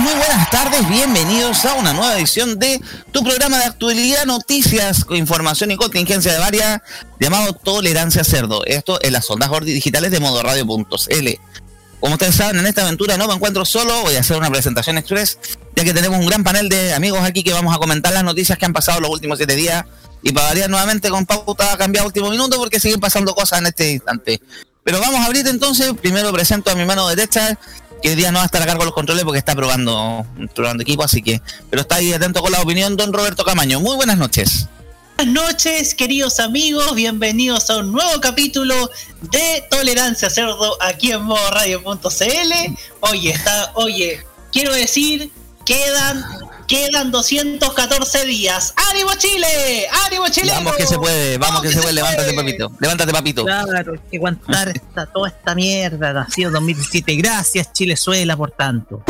Muy buenas tardes, bienvenidos a una nueva edición de tu programa de actualidad, noticias, información y contingencia de varias, llamado Tolerancia Cerdo. Esto en las ondas digitales de modoradio.cl. Como ustedes saben, en esta aventura no me encuentro solo, voy a hacer una presentación express, ya que tenemos un gran panel de amigos aquí que vamos a comentar las noticias que han pasado los últimos siete días y para variar nuevamente con pauta cambiado último minuto porque siguen pasando cosas en este instante. Pero vamos a abrir entonces, primero presento a mi mano derecha, que hoy día no va a estar a cargo de los controles porque está probando, probando equipo, así que, pero está ahí atento con la opinión, don Roberto Camaño. Muy buenas noches. Buenas noches, queridos amigos, bienvenidos a un nuevo capítulo de Tolerancia Cerdo aquí en modoradio.cl. Oye, está, oye, quiero decir, quedan Quedan 214 días. ¡Ánimo Chile! ¡Ánimo Chile! Vamos que se puede, vamos, que, se, puede. Levántate, papito. Levántate, papito. Claro, hay que aguantar esta, toda esta mierda. Ha sido 2017. Gracias, Chilezuela, por tanto.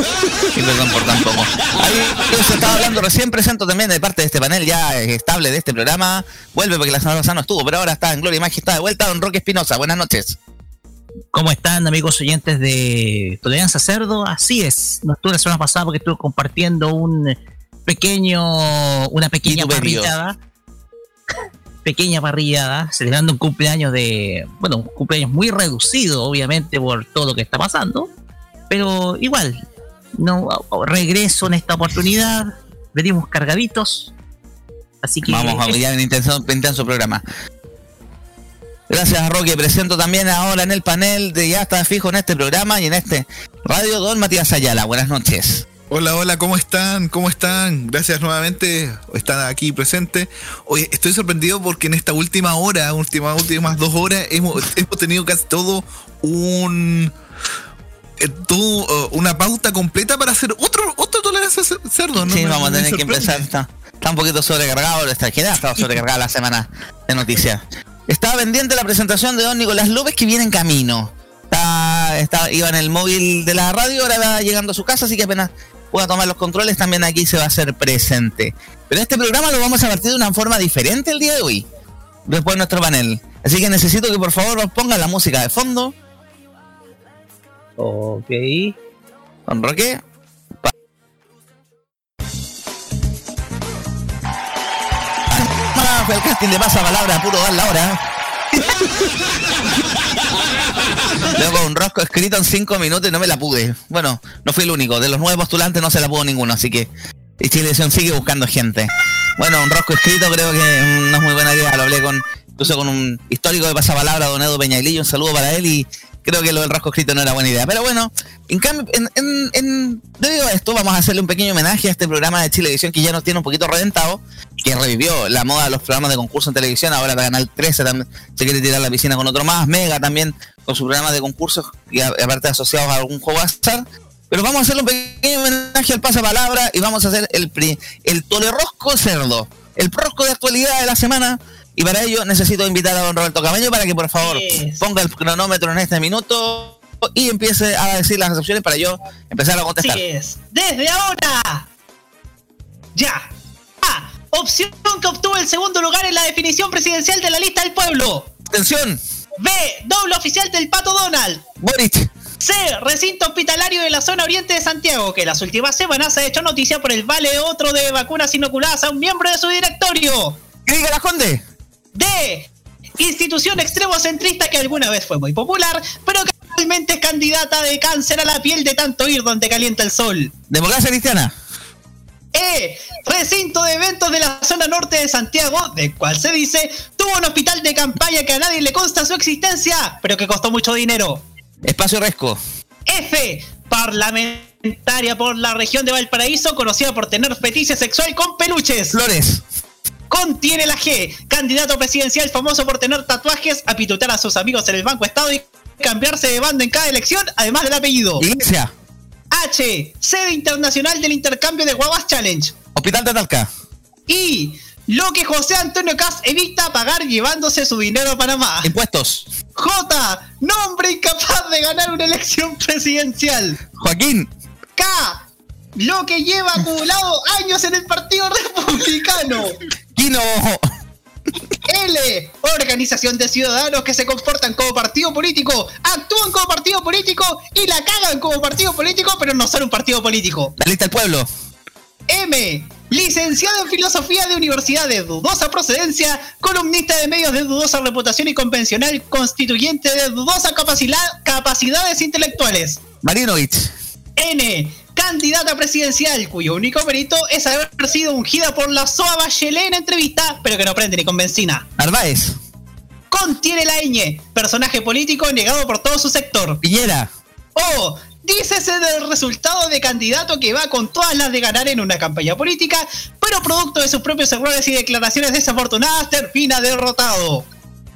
Sí, perdón por tan poco. Ahí se estaba hablando recién, presento también de parte de este panel ya estable de este programa. Vuelve porque la semana pasada no estuvo, pero ahora está en Gloria y Majestad de vuelta, don Roque Espinosa. Buenas noches. ¿Cómo están amigos oyentes de Tolerancia Cerdo? Así es, no estuve la semana pasada porque estuve compartiendo un pequeño, una pequeña parrillada, pequeña parrillada, celebrando un cumpleaños de, bueno, un cumpleaños muy reducido obviamente por todo lo que está pasando, pero igual, no regreso en esta oportunidad, venimos cargaditos, así que... Vamos a ver en intenso, intenso programa. Gracias, Roque. Presento también ahora en el panel de Ya está fijo en este programa y en este radio, don Matías Ayala. Buenas noches. Hola, hola, ¿cómo están? ¿Cómo están? Gracias nuevamente, están aquí presentes. Oye, estoy sorprendido porque en esta última hora, última, últimas dos horas, hemos, hemos tenido casi todo un eh, uh, una pauta completa para hacer otro, otro tolerancia cerdo, ¿no? Sí, vamos a tener que empezar. Está, está, un poquito sobrecargado, esta ha estado sobrecargada la semana de noticias. Estaba pendiente la presentación de don Nicolás López que viene en camino. Está, iba en el móvil de la radio, ahora va llegando a su casa, así que apenas pueda tomar los controles, también aquí se va a hacer presente. Pero este programa lo vamos a partir de una forma diferente el día de hoy, después de nuestro panel. Así que necesito que por favor nos pongan la música de fondo. Ok. Con Roque. El casting le pasa palabra puro dar la hora. Luego un rosco escrito en cinco minutos y no me la pude. Bueno, no fui el único. De los nueve postulantes no se la pudo ninguno, así que y Chilevisión sigue buscando gente. Bueno, un rosco escrito creo que no es muy buena idea. Lo hablé con incluso con un histórico de pasapalabra, don Edo Peñailillo. Un saludo para él y creo que lo del rasco escrito no era buena idea. Pero bueno, en cambio, debido a esto, vamos a hacerle un pequeño homenaje a este programa de Chilevisión que ya nos tiene un poquito reventado, que revivió la moda de los programas de concurso en televisión. Ahora la Canal 13 también se quiere tirar la piscina con otro más, Mega también con su programa de concursos y aparte asociados a algún juego azar. Pero vamos a hacerle un pequeño homenaje al pasapalabra y vamos a hacer el, el tolerosco cerdo, el prosco de actualidad de la semana y para ello necesito invitar a don Roberto Camaño para que por favor ponga el cronómetro en este minuto y empiece a decir las opciones para yo empezar a contestar. Desde ahora. Ya. A. Opción que obtuvo el segundo lugar en la definición presidencial de la lista del pueblo. Atención. B. Doble oficial del Pato Donald. Boric. C. Recinto hospitalario de la zona oriente de Santiago, que las últimas semanas ha hecho noticia por el vale otro de vacunas inoculadas a un miembro de su directorio. Diga la Conde de institución extremo centrista que alguna vez fue muy popular, pero que actualmente es candidata de cáncer a la piel de tanto ir donde calienta el sol. Democracia cristiana. E. Recinto de eventos de la zona norte de Santiago, del cual se dice tuvo un hospital de campaña que a nadie le consta su existencia, pero que costó mucho dinero. Espacio Resco. F. Parlamentaria por la región de Valparaíso, conocida por tener fetiche sexual con peluches. Flores contiene la G. Candidato presidencial famoso por tener tatuajes, a a sus amigos en el Banco Estado y cambiarse de banda en cada elección, además del apellido. Iglesia. H. Sede internacional del intercambio de guaguas challenge. Hospital de Talca. Y lo que José Antonio Cas evita pagar llevándose su dinero a Panamá. Impuestos. J. Nombre incapaz de ganar una elección presidencial. Joaquín. K. Lo que lleva acumulado años en el Partido Republicano. Quino. L. Organización de ciudadanos que se comportan como partido político, actúan como partido político y la cagan como partido político, pero no son un partido político. La lista del pueblo. M. Licenciado en filosofía de universidad de dudosa procedencia, columnista de medios de dudosa reputación y convencional, constituyente de dudosa capacidad, capacidades intelectuales. Marinovich. N. Candidata presidencial, cuyo único mérito es haber sido ungida por la SOA Bachelet en entrevista, pero que no prende ni con benzina. Narváez. Contiene la ñ, personaje político negado por todo su sector. Piñera. O. Dícese del resultado de candidato que va con todas las de ganar en una campaña política, pero producto de sus propios errores y declaraciones desafortunadas termina derrotado.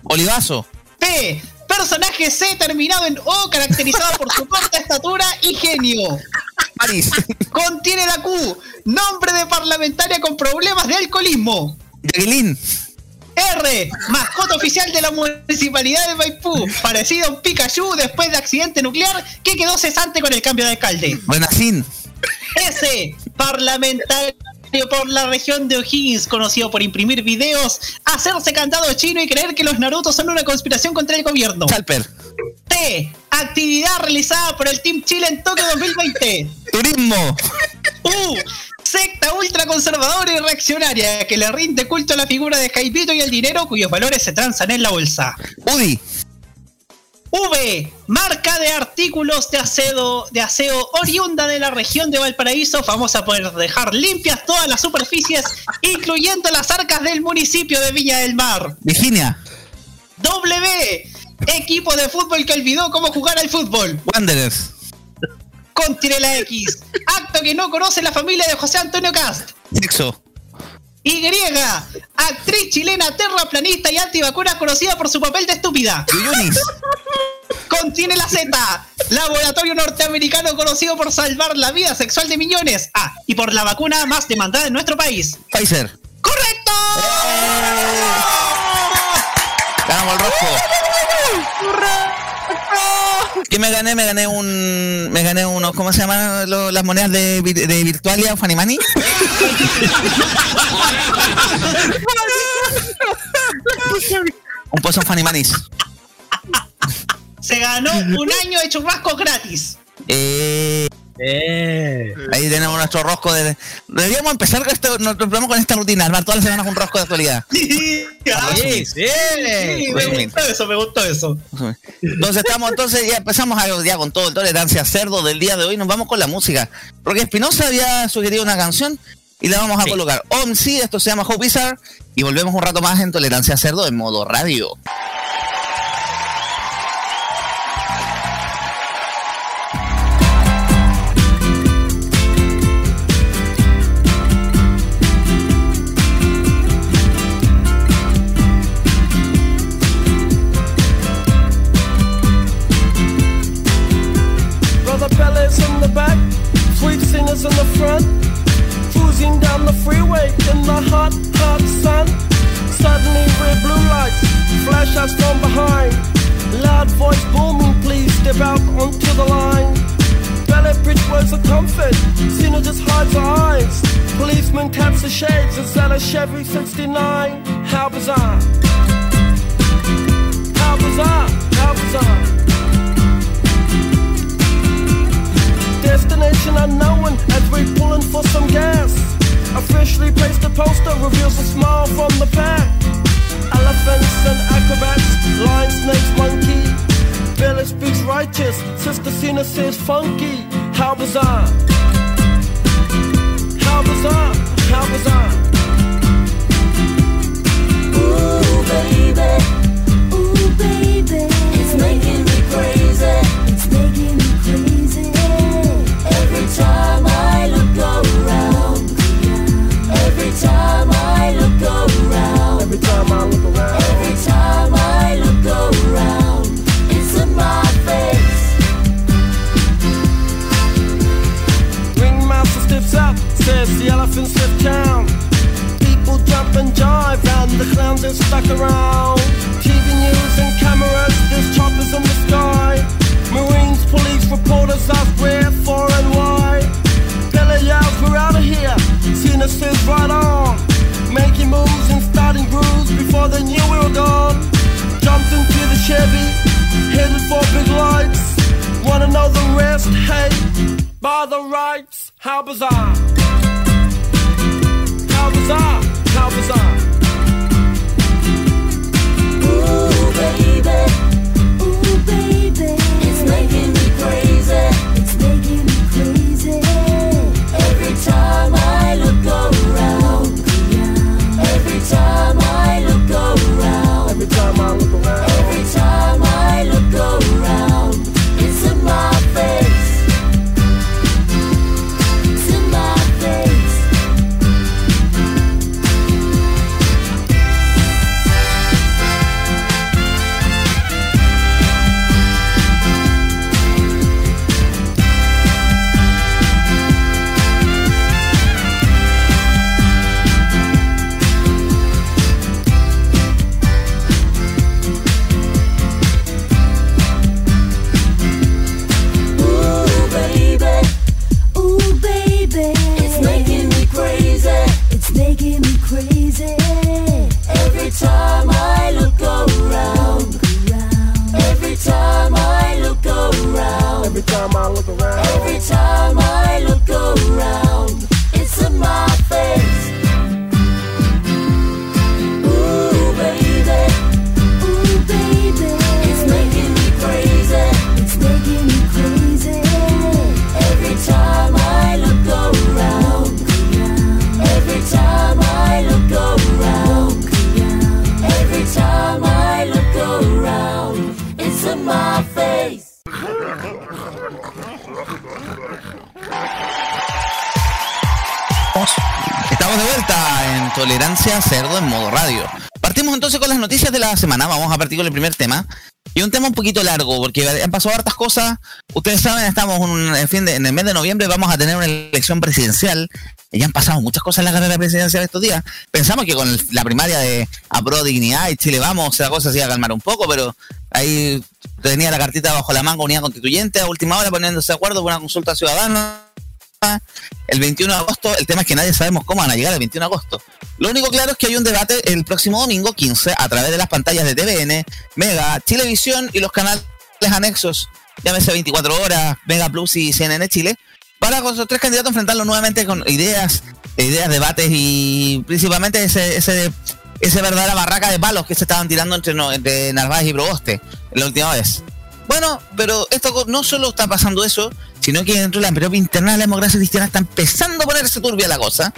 Olivazo. P. Personaje C terminado en O, caracterizado por su corta estatura y genio. París. Contiene la Q. Nombre de parlamentaria con problemas de alcoholismo. Jacqueline. R. Mascota oficial de la municipalidad de Maipú. Parecido a un Pikachu después de accidente nuclear que quedó cesante con el cambio de alcalde. Buenacín. S. Por la región de O'Higgins, conocido por imprimir videos, hacerse cantado chino y creer que los Naruto son una conspiración contra el gobierno. Chalper. T. Actividad realizada por el Team Chile en Tokio 2020. Turismo. U. Secta ultraconservadora y reaccionaria que le rinde culto a la figura de Jaipito y el dinero cuyos valores se transan en la bolsa. UDI. V. Marca de artículos de aseo, de aseo oriunda de la región de Valparaíso, famosa por dejar limpias todas las superficies, incluyendo las arcas del municipio de Viña del Mar. Virginia. W. Equipo de fútbol que olvidó cómo jugar al fútbol. Wanderers. Contiene la X. Acto que no conoce la familia de José Antonio Cast. Sexo. Y. Actriz chilena terraplanista y antivacuna conocida por su papel de estúpida. Contiene la Z. Laboratorio norteamericano conocido por salvar la vida sexual de millones. Ah, y por la vacuna más demandada en nuestro país. Pfizer. ¡Correcto! Ganamos el rojo. ¿Qué me gané? Me gané un. Me gané unos. ¿Cómo se llaman lo- las monedas de, de Virtualia Fanimani? un pozo Fanimanis. Se ganó un año de churrascos gratis. Eh, ahí tenemos nuestro rosco de. Deberíamos empezar con esto, nos empezamos con esta rutina, armar todas las semanas un rosco de actualidad. Sí, sí. sí, me gustó eso, me gustó eso. Entonces estamos, entonces ya empezamos a, ya con todo el tolerancia cerdo del día de hoy, nos vamos con la música. Porque Espinosa había sugerido una canción y la vamos a colocar. OM sí, esto se llama Hope Wizard y volvemos un rato más en tolerancia cerdo en modo radio. In the hot, hot sun. Suddenly red blue lights flash us from behind. Loud voice booming, please step out onto the line. Ballet bridge words of comfort, Cena just hides her eyes. Policeman taps the shades, is that a Chevy 69? How bizarre! How bizarre! How bizarre! Destination unknown as we pulling for some gas. Officially placed a poster reveals a smile from the pack. Elephants and acrobats, lion, snakes, monkey. Billy speaks righteous, Sister Cena says funky. How bizarre! How bizarre! How bizarre! Ooh, baby. Ooh, baby. town. People jump and jive, and the clowns are stuck around. TV news and cameras, there's choppers in the sky. Marines, police, reporters ask where, for, and why. Billy yells, we're out of here. Zenith says, right on. Making moves and starting grooves before they knew we were gone. Jumped into the Chevy, headed for big lights. Wanna know the rest? Hey, by the rights, how bizarre. How bizarre! How bizarre! Ooh, baby. Ooh, baby. It's making me crazy. It's making me crazy. Every time I look around. Every time I look around. Every time I look around, Every time I look around. Time I look around. Every time I look around. every time I look around, Every time I look around. Cerdo en modo radio. Partimos entonces con las noticias de la semana. Vamos a partir con el primer tema. Y un tema un poquito largo, porque han pasado hartas cosas. Ustedes saben, estamos un- en, fin de- en el mes de noviembre, vamos a tener una elección presidencial. Y ya han pasado muchas cosas en la carrera presidencial estos días. Pensamos que con el- la primaria de Apro Dignidad y Chile Vamos, la cosa se iba a calmar un poco, pero ahí tenía la cartita bajo la manga unidad constituyente a última hora poniéndose de acuerdo por una consulta ciudadana el 21 de agosto. El tema es que nadie sabemos cómo van a llegar el 21 de agosto. Lo único claro es que hay un debate el próximo domingo 15 a través de las pantallas de TVN, Mega, Chilevisión y los canales anexos, llámese 24 horas, Mega Plus y CNN Chile, para con esos tres candidatos enfrentarlos nuevamente con ideas, ideas, debates y principalmente ese, ese, esa verdadera barraca de palos que se estaban tirando entre, entre Narváez y Proboste la última vez. Bueno, pero esto no solo está pasando eso, sino que dentro de la propia interna de la democracia cristiana está empezando a ponerse turbia la cosa.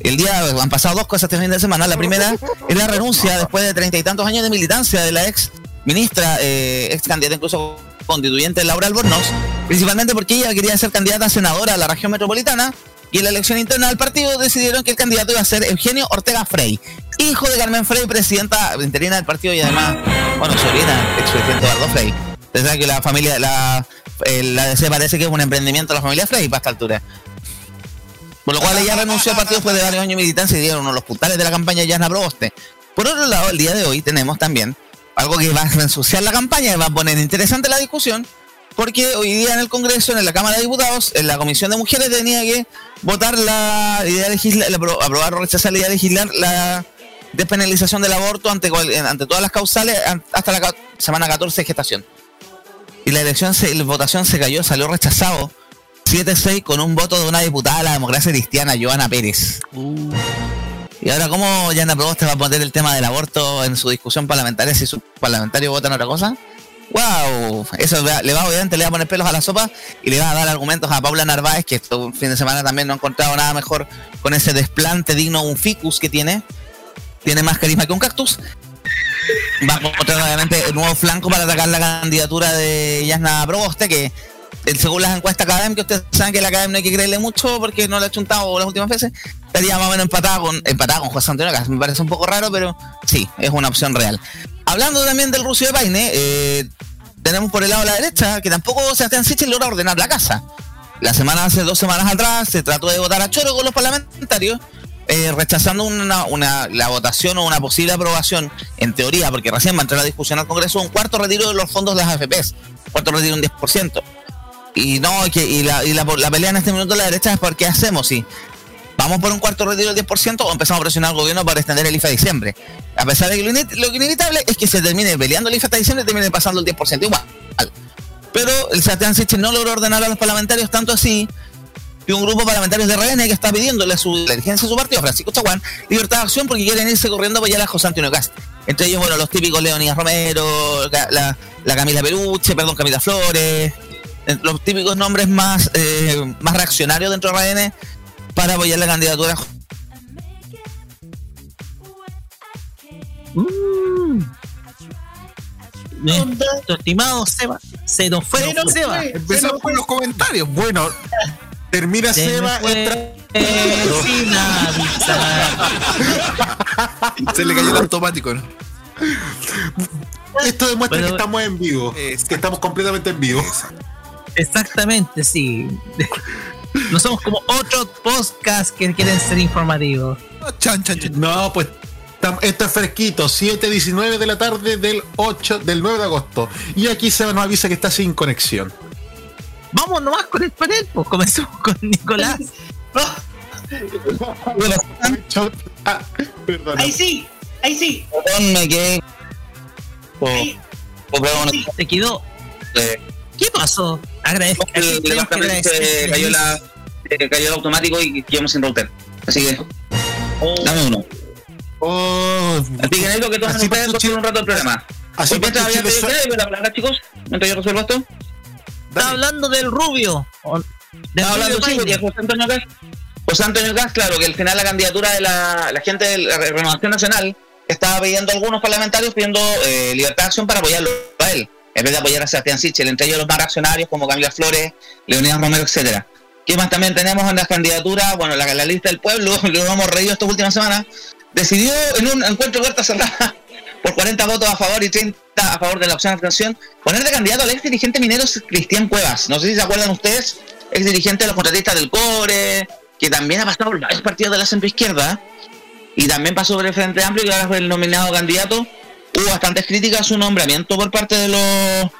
El día han pasado dos cosas este fin de semana. La primera es la renuncia después de treinta y tantos años de militancia de la ex ministra, eh, ex candidata incluso constituyente Laura Albornoz, principalmente porque ella quería ser candidata a senadora a la región metropolitana y en la elección interna del partido decidieron que el candidato iba a ser Eugenio Ortega Frey, hijo de Carmen Frey, presidenta interina del partido y además, bueno, sobrina, expresidente Eduardo Frey. Saben que la familia, la, eh, DC parece que es un emprendimiento de la familia Frey para esta altura. Por lo cual ella renunció al partido después de varios años de militancia y dieron uno de los puntales de la campaña de Yasna Proboste. Por otro lado, el día de hoy tenemos también algo que va a ensuciar la campaña y va a poner interesante la discusión, porque hoy día en el Congreso, en la Cámara de Diputados, en la Comisión de Mujeres tenía que votar la idea de legislar, la apro- aprobar o rechazar la idea de legislar la despenalización del aborto ante, ante todas las causales hasta la semana 14 de gestación. Y la elección, se, la votación se cayó, salió rechazado 7-6 con un voto de una diputada de la democracia cristiana, Joana Pérez. Y ahora, ¿cómo Yana Proboste va a poner el tema del aborto en su discusión parlamentaria si sus parlamentarios votan otra cosa? ¡Wow! Eso le va- le va, obviamente, le va a poner pelos a la sopa y le va a dar argumentos a Paula Narváez, que este fin de semana también no ha encontrado nada mejor con ese desplante digno un ficus que tiene. Tiene más carisma que un cactus. Va a encontrar, obviamente, el nuevo flanco para atacar la candidatura de Yasna Proboste, que eh, según las encuestas académicas, ustedes saben que la academia no hay que creerle mucho porque no la ha chuntado las últimas veces, estaría más o menos empatada con, empatada con José Antonio Caz. Me parece un poco raro, pero sí, es una opción real. Hablando también del ruso de Paine, eh, tenemos por el lado de la derecha que tampoco Sebastián Sichel logra ordenar la casa. La semana, hace dos semanas atrás, se trató de votar a choro con los parlamentarios, eh, rechazando una, la votación o una posible aprobación, en teoría, porque recién va a entrar la discusión al Congreso, un cuarto retiro de los fondos de las AFPs, cuarto retiro un 10%. Y no, que, y la, y la, pelea en este minuto de la derecha es por qué hacemos, si vamos por un cuarto retiro del 10% o empezamos a presionar al gobierno para extender el IFA a diciembre. A pesar de que lo, inevitable es que se termine peleando el IFA hasta diciembre y termine pasando el 10% igual. Pero el Sebastián Sichel no logró ordenar a los parlamentarios tanto así y un grupo parlamentario de RN que está pidiéndole a su, la dirigencia de su partido, Francisco Chaguán, libertad de acción porque quieren irse corriendo a apoyar a José Antonio Cast. Entre ellos, bueno, los típicos Leonidas Romero, la, la- la Camila Peluche, perdón, Camila Flores, eh, los típicos nombres más, eh, más reaccionarios dentro de RN para apoyar la candidatura. Mm. Nuestro estimado Seba. Se nos fue Se nos Seba. fue. Empezamos con los comentarios. Bueno, termina Se Seba, entra. sin avisar. Se le cayó el automático, ¿no? Esto demuestra Bueno, que estamos en vivo. Que estamos completamente en vivo. Exactamente, sí. No somos como otros podcasts que quieren ser informativos. Chan, chan, chan. No, pues esto es fresquito, 7.19 de la tarde del 8 del 9 de agosto. Y aquí Seba nos avisa que está sin conexión. Vamos nomás con el panel, pues comenzamos con Nicolás. Ah, perdón. Ahí sí, ahí sí. Perdón, me quedé. Oh, Ahí, oh, perdón, sí. Te quedó. eh, ¿Qué pasó? Agradezco. el que departamento cayó, la, se cayó el automático y quedamos sin router. Así que, dame uno. Oh, Así que necesito que todos ustedes un rato el problema. así Hoy mientras había pedido la palabra, chicos, mientras yo resuelvo esto. Está hablando del rubio. o- Del Estaba hablando sí, porque. José Antonio Gas. José Antonio Gas, claro, que al final la candidatura de la, la gente de la Renovación Nacional estaba pidiendo a algunos parlamentarios pidiendo eh, libertad de acción para apoyarlo a él, en vez de apoyar a Sebastián Sichel, entre ellos los más reaccionarios como Camila Flores, Leonidas Romero, etcétera. ¿Qué más también tenemos en las candidaturas? Bueno, la, la lista del pueblo, nos hemos reído estas últimas semanas, decidió en un encuentro de puerta cerrada por 40 votos a favor y 30 a favor de la opción de abstención, poner de candidato al ex dirigente minero Cristian Cuevas. No sé si se acuerdan ustedes, ex dirigente de los contratistas del CORE, que también ha pasado por varios partidos de la centroizquierda y también pasó por el Frente Amplio y ahora fue el nominado candidato. Hubo bastantes críticas a su nombramiento por parte de los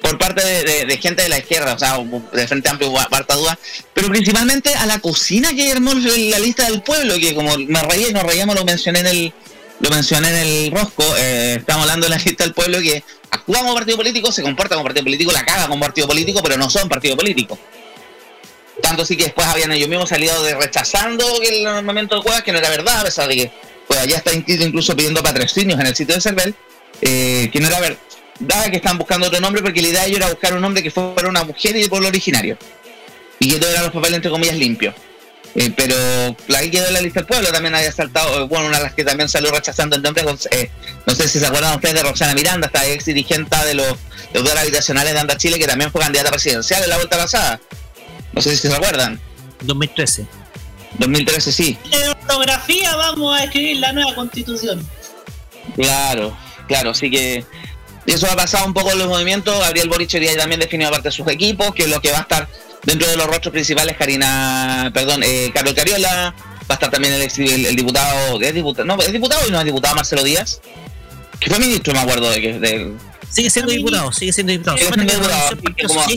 por parte de, de- gente de la izquierda, o sea, del Frente Amplio hubo duda, pero principalmente a la cocina que armó la lista del pueblo, que como me reía y nos reíamos, lo mencioné en el lo mencioné en el rosco, eh, estamos hablando de la lista del pueblo que actúa como partido político, se comporta como partido político, la caga como partido político, pero no son partido político. Tanto así que después habían ellos mismos salido de rechazando el nombramiento de Cuevas, que no era verdad, a pesar de que pues ya está incluso pidiendo patrocinios en el sitio de Cervel, eh, que no era verdad que estaban buscando otro nombre porque la idea de ellos era buscar un nombre que fuera una mujer y de pueblo originario. Y que todo eran los papeles entre comillas limpios. Eh, pero la que quedó en la lista del pueblo también había saltado, eh, bueno, una de las que también salió rechazando el nombre, eh, no sé si se acuerdan ustedes de Roxana Miranda, esta ex dirigente de los deudores habitacionales de Anda Chile, que también fue candidata presidencial en la vuelta pasada. No sé si se acuerdan. 2013. 2013 sí. En ortografía vamos a escribir la nueva constitución. Claro, claro, así que eso ha pasado un poco en los movimientos. Gabriel Boric hoy día también definió aparte de sus equipos, que es lo que va a estar dentro de los rostros principales, Karina, perdón, eh, Carlos Cariola, va a estar también el, ex- el, el diputado, ¿qué es diputado? No, es diputado y no es diputado Marcelo Díaz, que fue ministro, me acuerdo de que de, Sigue siendo diputado, sigue siendo diputado. Sigue siendo diputado,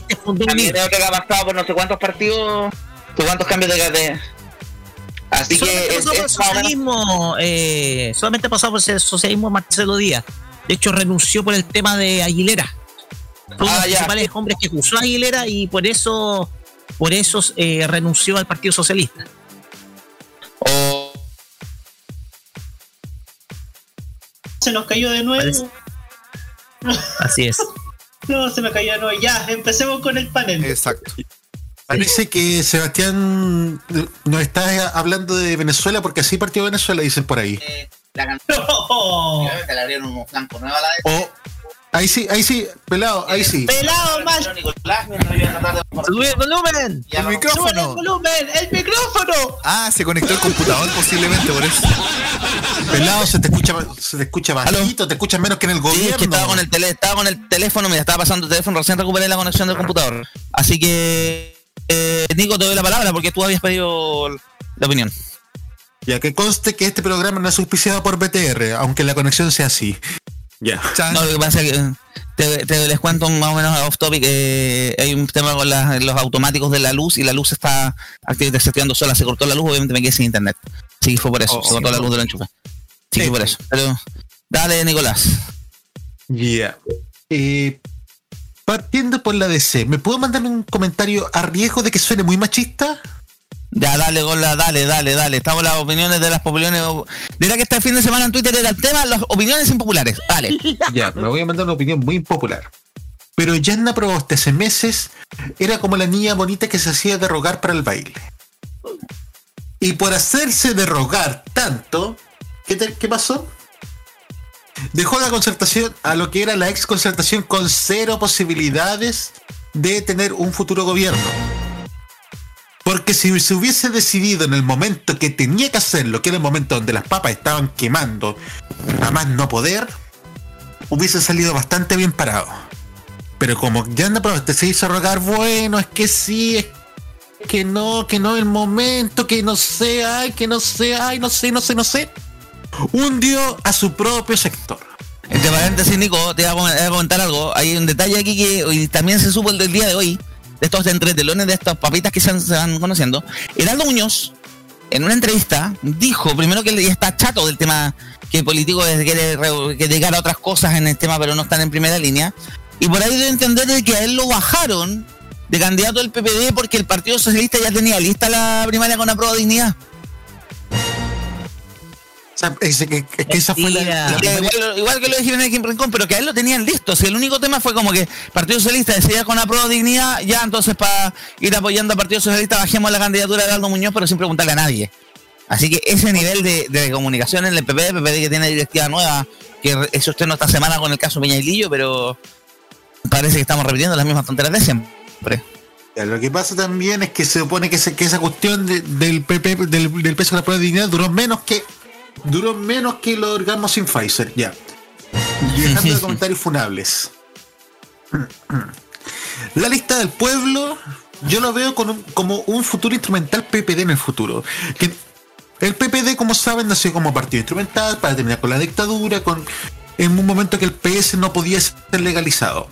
que como- también creo que ha pasado por no sé cuántos partidos, por cuántos cambios de... de- así que Solamente es, pasó por el es socialismo, eh, solamente pasó por el socialismo Marcelo Díaz. De hecho, renunció por el tema de Aguilera. Fue uno de Ah, los ya. principales hombres que acusó a Aguilera y por eso, por eso eh, renunció al Partido Socialista. o- Se nos cayó de nuevo. Parece- Así es. No, se me cayó de nuevo. Ya, empecemos con el panel. Exacto. Parece que Sebastián nos está hablando de Venezuela porque así partió Venezuela, dicen por ahí. eh, la canción No. O ahí sí, ahí sí, pelado, ahí sí. Pelado mal. Nicolás, mientras yo voy a tratar de- ¡Sube el volumen! El vamos. ¡Sube el micrófono. volumen! ¡El micrófono! Ah, se conectó el computador posiblemente por eso. Pelado se te escucha, se te escucha bajito, te escuchas menos que en el Sí, gobierno. es que estaba con el tele, estaba con el teléfono, me estaba pasando el teléfono, recién recuperé la conexión del computador. Así que eh, Nico, te doy la palabra porque tú habías pedido la opinión. Ya que conste que este programa no es auspiciado por BTR, aunque la conexión sea así. Ya. No, lo que pasa es que eh, te, te les cuento más o menos off topic. eh, hay un tema con los automáticos de la luz y la luz está activamente sola. Se cortó la luz, obviamente me quedé sin internet. Sí, fue por eso. Oh, se cortó sí, la luz del enchufe. Sí, fue por eso. Pero dale, Nicolás. Ya. Eh, Partiendo por la DC, ¿me puedo mandar un comentario a riesgo de que suene muy machista? Ya, dale, Gola, dale, dale, dale. Estamos las opiniones de las opiniones. Dirá que este fin de semana en Twitter era el tema, las opiniones impopulares. Dale. Ya, me voy a mandar una opinión muy impopular. Pero Yanna Proboste hace meses era como la niña bonita que se hacía de rogar para el baile. Y por hacerse de rogar tanto, ¿qué, te- qué pasó? Dejó la concertación a lo que era la ex concertación con cero posibilidades de tener un futuro gobierno. Porque si se hubiese decidido en el momento que tenía que hacerlo, que era el momento donde las papas estaban quemando, a más no poder, hubiese salido bastante bien parado. Pero como ya anda Proboste se hizo rogar, bueno, es que sí, es que no, que no el momento, que no sé, ay, que no sé, ay, no sé, no sé, no sé. Hundió a su propio sector. Entre paréntesis, Nico, te voy a comentar algo. Hay un detalle aquí que también se supo el del día de hoy, de estos entretelones, de estas papitas que se, se van conociendo. Heraldo Muñoz, en una entrevista, dijo primero que ya está chato del tema que el político quiere re- que dedicar a otras cosas en el tema, pero no están en primera línea. Y por ahí debe entender de que a él lo bajaron de candidato del PPD porque el Partido Socialista ya tenía lista la primaria con aprueba dignidad. O sea, es que, es que esa fue la, igual, igual que lo de Jiménez Kim Rincón, pero que a él lo tenían listo. Si el único tema fue como que Partido Socialista decidía con apruebo dignidad, ya entonces para ir apoyando al Partido Socialista bajemos la candidatura de Aldo Muñoz, pero sin preguntarle a nadie. Así que ese nivel de, de comunicación en el PP, PPD que tiene directiva nueva, que eso usted no esta semana con el caso Peña y Lillo, pero parece que estamos repitiendo las mismas tonterías de siempre. Lo que pasa también es que se supone que, se- que esa cuestión de- del, PP, del, del peso de la prueba de dignidad duró menos que duró menos que los orgasmos sin Pfizer, ya. Y dejando de comentarios funables. La lista del pueblo, yo lo veo con como un futuro instrumental PPD en el futuro. Que el PPD, como saben, nació como partido instrumental para terminar con la dictadura, con en un momento que el PS no podía ser legalizado.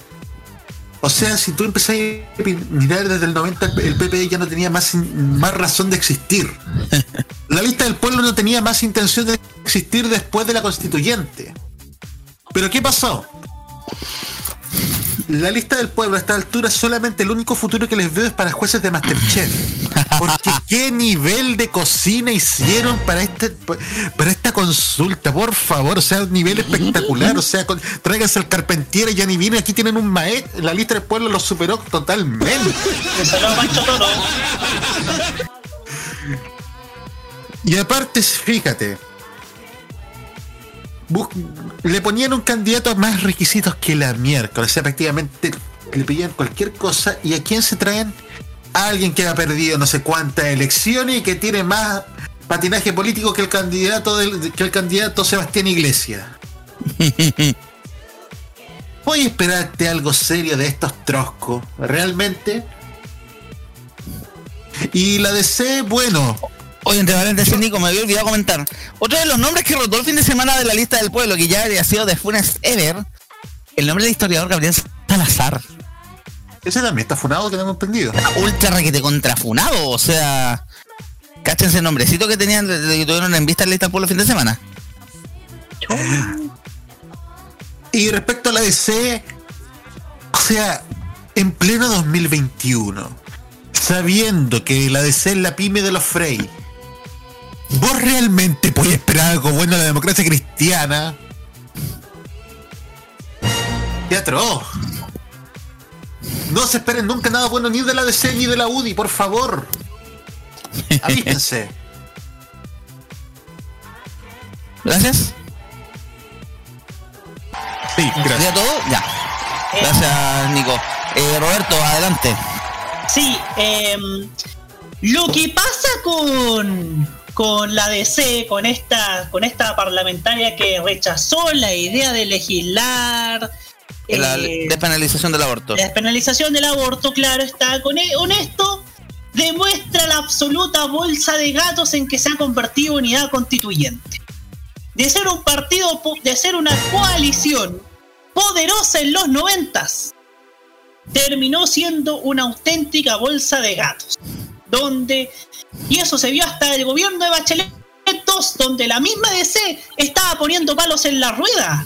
O sea, si tú empezás a mirar desde el 90, el PPD ya no tenía más, más razón de existir. La lista del pueblo no tenía más intención de existir después de la constituyente. Pero ¿qué pasó? La lista del pueblo a esta altura solamente el único futuro que les veo es para jueces de Masterchef. Porque qué nivel de cocina hicieron para este para esta consulta, por favor, o sea, un nivel espectacular, o sea, con- tráiganse al carpentier y ya ni viene, aquí tienen un maestro, la lista del pueblo lo superó totalmente. Y aparte, fíjate, le ponían un candidato a más requisitos que la miércoles. O sea, prácticamente le pedían cualquier cosa. ¿Y a quién se traen? A alguien que ha perdido no sé cuántas elecciones y que tiene más patinaje político que el candidato del, que el candidato Sebastián Iglesias. Voy a esperarte algo serio de estos troscos, realmente. Y la DC, bueno, Oye, entre paréntesis, Nico, me había olvidado comentar. Otro de los nombres que rotó el fin de semana de la lista del pueblo, que ya había sido de Funes Ever, el nombre del historiador Gabriel Salazar. ese también está funado que hemos entendido. Ultra requete contrafunado, o sea. Cáchense el nombrecito que tenían, que tuvieron en vista en la lista del pueblo el fin de semana. Y respecto a la DC, o sea, en pleno 2021, sabiendo que la DC es la pyme de los Frey, ¿vos realmente podés esperar algo bueno de la democracia cristiana? Teatro. No se esperen nunca nada bueno ni de la DC ni de la UDI, por favor. Avístense. Gracias. Sí, gracias. ¿Ya todo? Ya. Gracias, Nico. Eh, Roberto, adelante. Sí, em, lo que pasa con, con la DC, con esta, con esta parlamentaria que rechazó la idea de legislar, La eh, despenalización del aborto. la despenalización del aborto, claro está, con e- con esto demuestra la absoluta bolsa de gatos en que se ha convertido unidad constituyente. De ser un partido, de ser una coalición poderosa en los noventas, terminó siendo una auténtica bolsa de gatos. Donde, y eso se vio hasta el gobierno de Bachelet II, donde la misma DC estaba poniendo palos en la rueda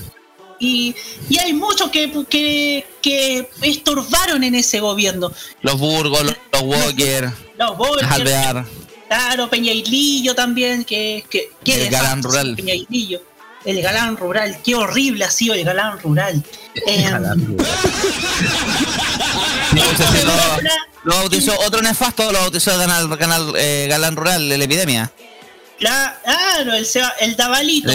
y, y hay muchos que, que, que estorbaron en ese gobierno. Los Burgos, los, los Walker, Los los Alvear. claro, Peñailillo también, que, que, que El galán rural. Peñailillo. El galán rural, qué horrible ha sido el galán rural. Eh, lo bautizó otro nefasto, lo bautizó el canal, canal eh, Galán Rural de la epidemia. Claro, el, el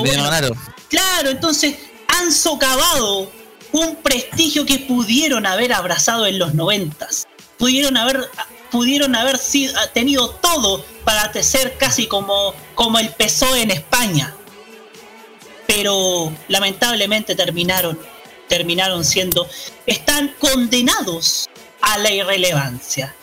bueno, Bonaro. claro, entonces han socavado un prestigio que pudieron haber abrazado en los noventas. Pudieron haber, pudieron haber sido, tenido todo para ser casi como, como el PSOE en España. Pero lamentablemente terminaron, terminaron siendo, están condenados a la irrelevancia.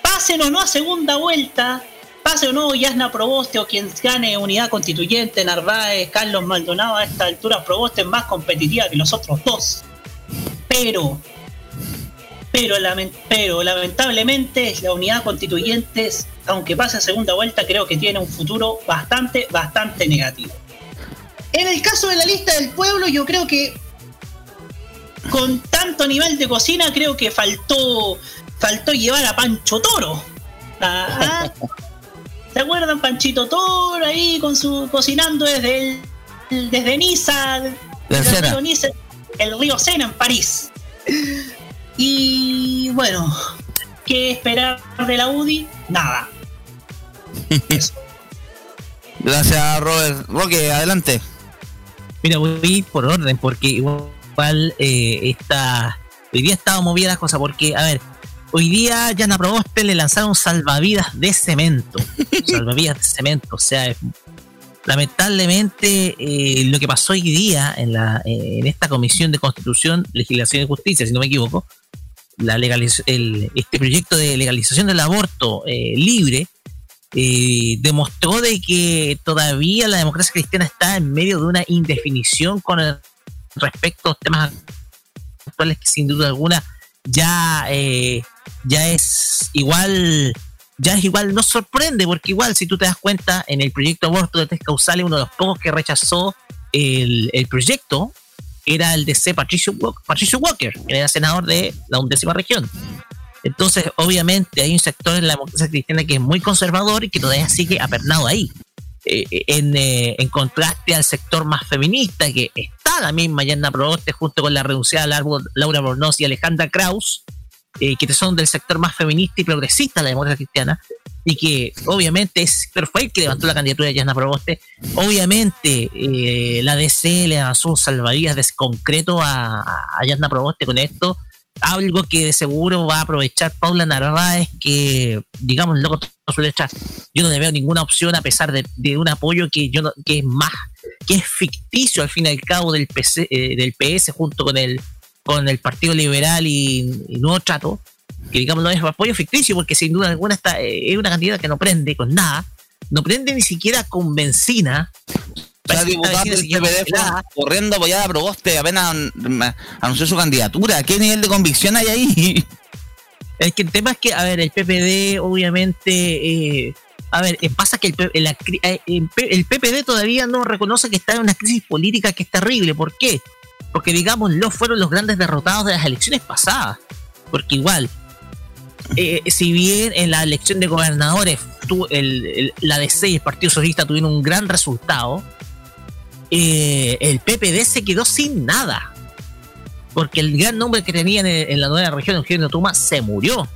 Pasen o no a segunda vuelta, pase o no Yasna Proboste o quien gane unidad constituyente, Narváez, Carlos Maldonado, a esta altura Proboste es más competitiva que los otros dos. Pero, pero, pero lamentablemente la unidad constituyente, aunque pase a segunda vuelta, creo que tiene un futuro bastante, bastante negativo. En el caso de la lista del pueblo, yo creo que con tanto nivel de cocina, creo que faltó, faltó llevar a Pancho Toro. Ah, ah. ¿Se acuerdan Panchito Toro ahí con su cocinando desde el, desde Niza, el río Niza, el río Sena en París? Y bueno, ¿qué esperar de la UDI? Nada. Eso. Gracias, Robert. Roque, adelante. Mira, voy a ir por orden, porque igual eh, esta, hoy día estaba movida las cosas, porque, a ver, hoy día Yana Proboste le lanzaron salvavidas de cemento. salvavidas de cemento, o sea, es- lamentablemente eh, lo que pasó hoy día en, la, eh, en esta Comisión de Constitución, Legislación y Justicia, si no me equivoco, la legaliz- el- este proyecto de legalización del aborto eh, libre, eh, demostró de que todavía la democracia cristiana está en medio de una indefinición con el- respecto a los temas actuales que sin duda alguna ya, eh, ya es igual ya es igual, no sorprende porque igual si tú te das cuenta en el proyecto aborto de test causales uno de los pocos que rechazó el, el proyecto era el de C. Patricio, Patricio Walker, que era senador de la undécima región. Entonces, obviamente, hay un sector en la democracia cristiana que es muy conservador y que todavía sigue apernado ahí. Eh, eh, en, eh, en contraste al sector más feminista, que está la misma Yanna Proboste junto con la renunciada Laura Bornoz y Alejandra Kraus, eh, que son del sector más feminista y progresista de la democracia cristiana, y que obviamente es, pero el que levantó la candidatura de Yanna Proboste. Obviamente, la DC le lanzó un salvavidas de concreto a, a Yanna Proboste con esto, algo que de seguro va a aprovechar Paula Narváez, que, digamos, loco, su letra, yo no le veo ninguna opción a pesar de, un apoyo que yo no- que es más, que es ficticio al fin y al cabo del, PC, eh, del PS junto con el, con el Partido Liberal y, y Nuevo Trato, que digamos no es apoyo ficticio porque sin duda alguna está, eh, es una candidata que no prende con nada, no prende ni siquiera con benzina. La diputada del PPD fue corriendo apoyada a Proboste, apenas anunció su candidatura. ¿Qué nivel de convicción hay ahí? Es que el tema es que, a ver, el PPD obviamente, eh, a ver, eh, pasa que el, eh, el el PPD todavía no reconoce que está en una crisis política que es terrible. ¿Por qué? Porque, digamos, no fueron los grandes derrotados de las elecciones pasadas. Porque igual, eh, si bien en la elección de gobernadores el- el- la DC y el Partido Socialista tuvieron un gran resultado, eh, el PPD se quedó sin nada porque el gran nombre que tenían en, la nueva región, Eugenio Tuma, se murió.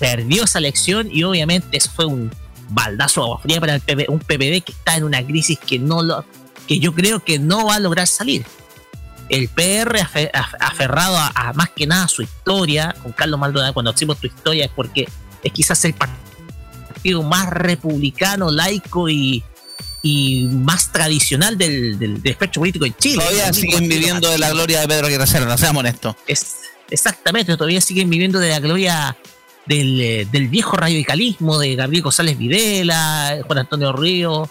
Perdió esa elección y obviamente eso fue un baldazo agua fría para el un PPD que está en una crisis que no lo, que yo creo que no va a lograr salir. El PR afe- af- aferrado a, a más que nada a su historia, con Carlos Maldonado, cuando decimos tu historia es porque es quizás el partido más republicano, laico y, y más tradicional del, del, del espectro político en Chile. Todavía siguen viviendo de la gloria de Pedro Aguirre Cerda, seamos honestos. Es, exactamente, todavía siguen viviendo de la gloria del, eh, del viejo radicalismo de Gabriel González Videla, Juan Antonio Río,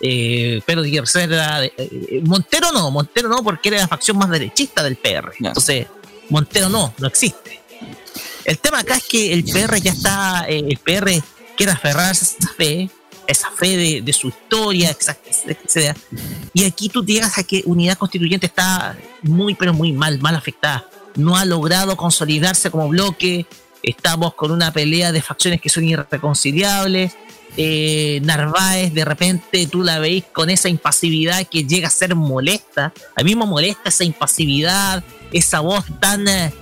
eh, Pedro Aguirre Cerda. eh, Montero no, Montero no, porque era la facción más derechista del PR. Entonces, Montero no, no existe. El tema acá es que el PR ya está, eh, el PR quiere aferrarse a esa fe esa fe de, de su historia, etcétera. Y aquí tú llegas a que Unidad Constituyente está muy, pero muy mal, mal afectada. No ha logrado consolidarse como bloque. Estamos con una pelea de facciones que son irreconciliables. Eh, Narváez, de repente tú la veis con esa impasividad que llega a ser molesta. A mí me molesta esa impasividad, esa voz tan. eh,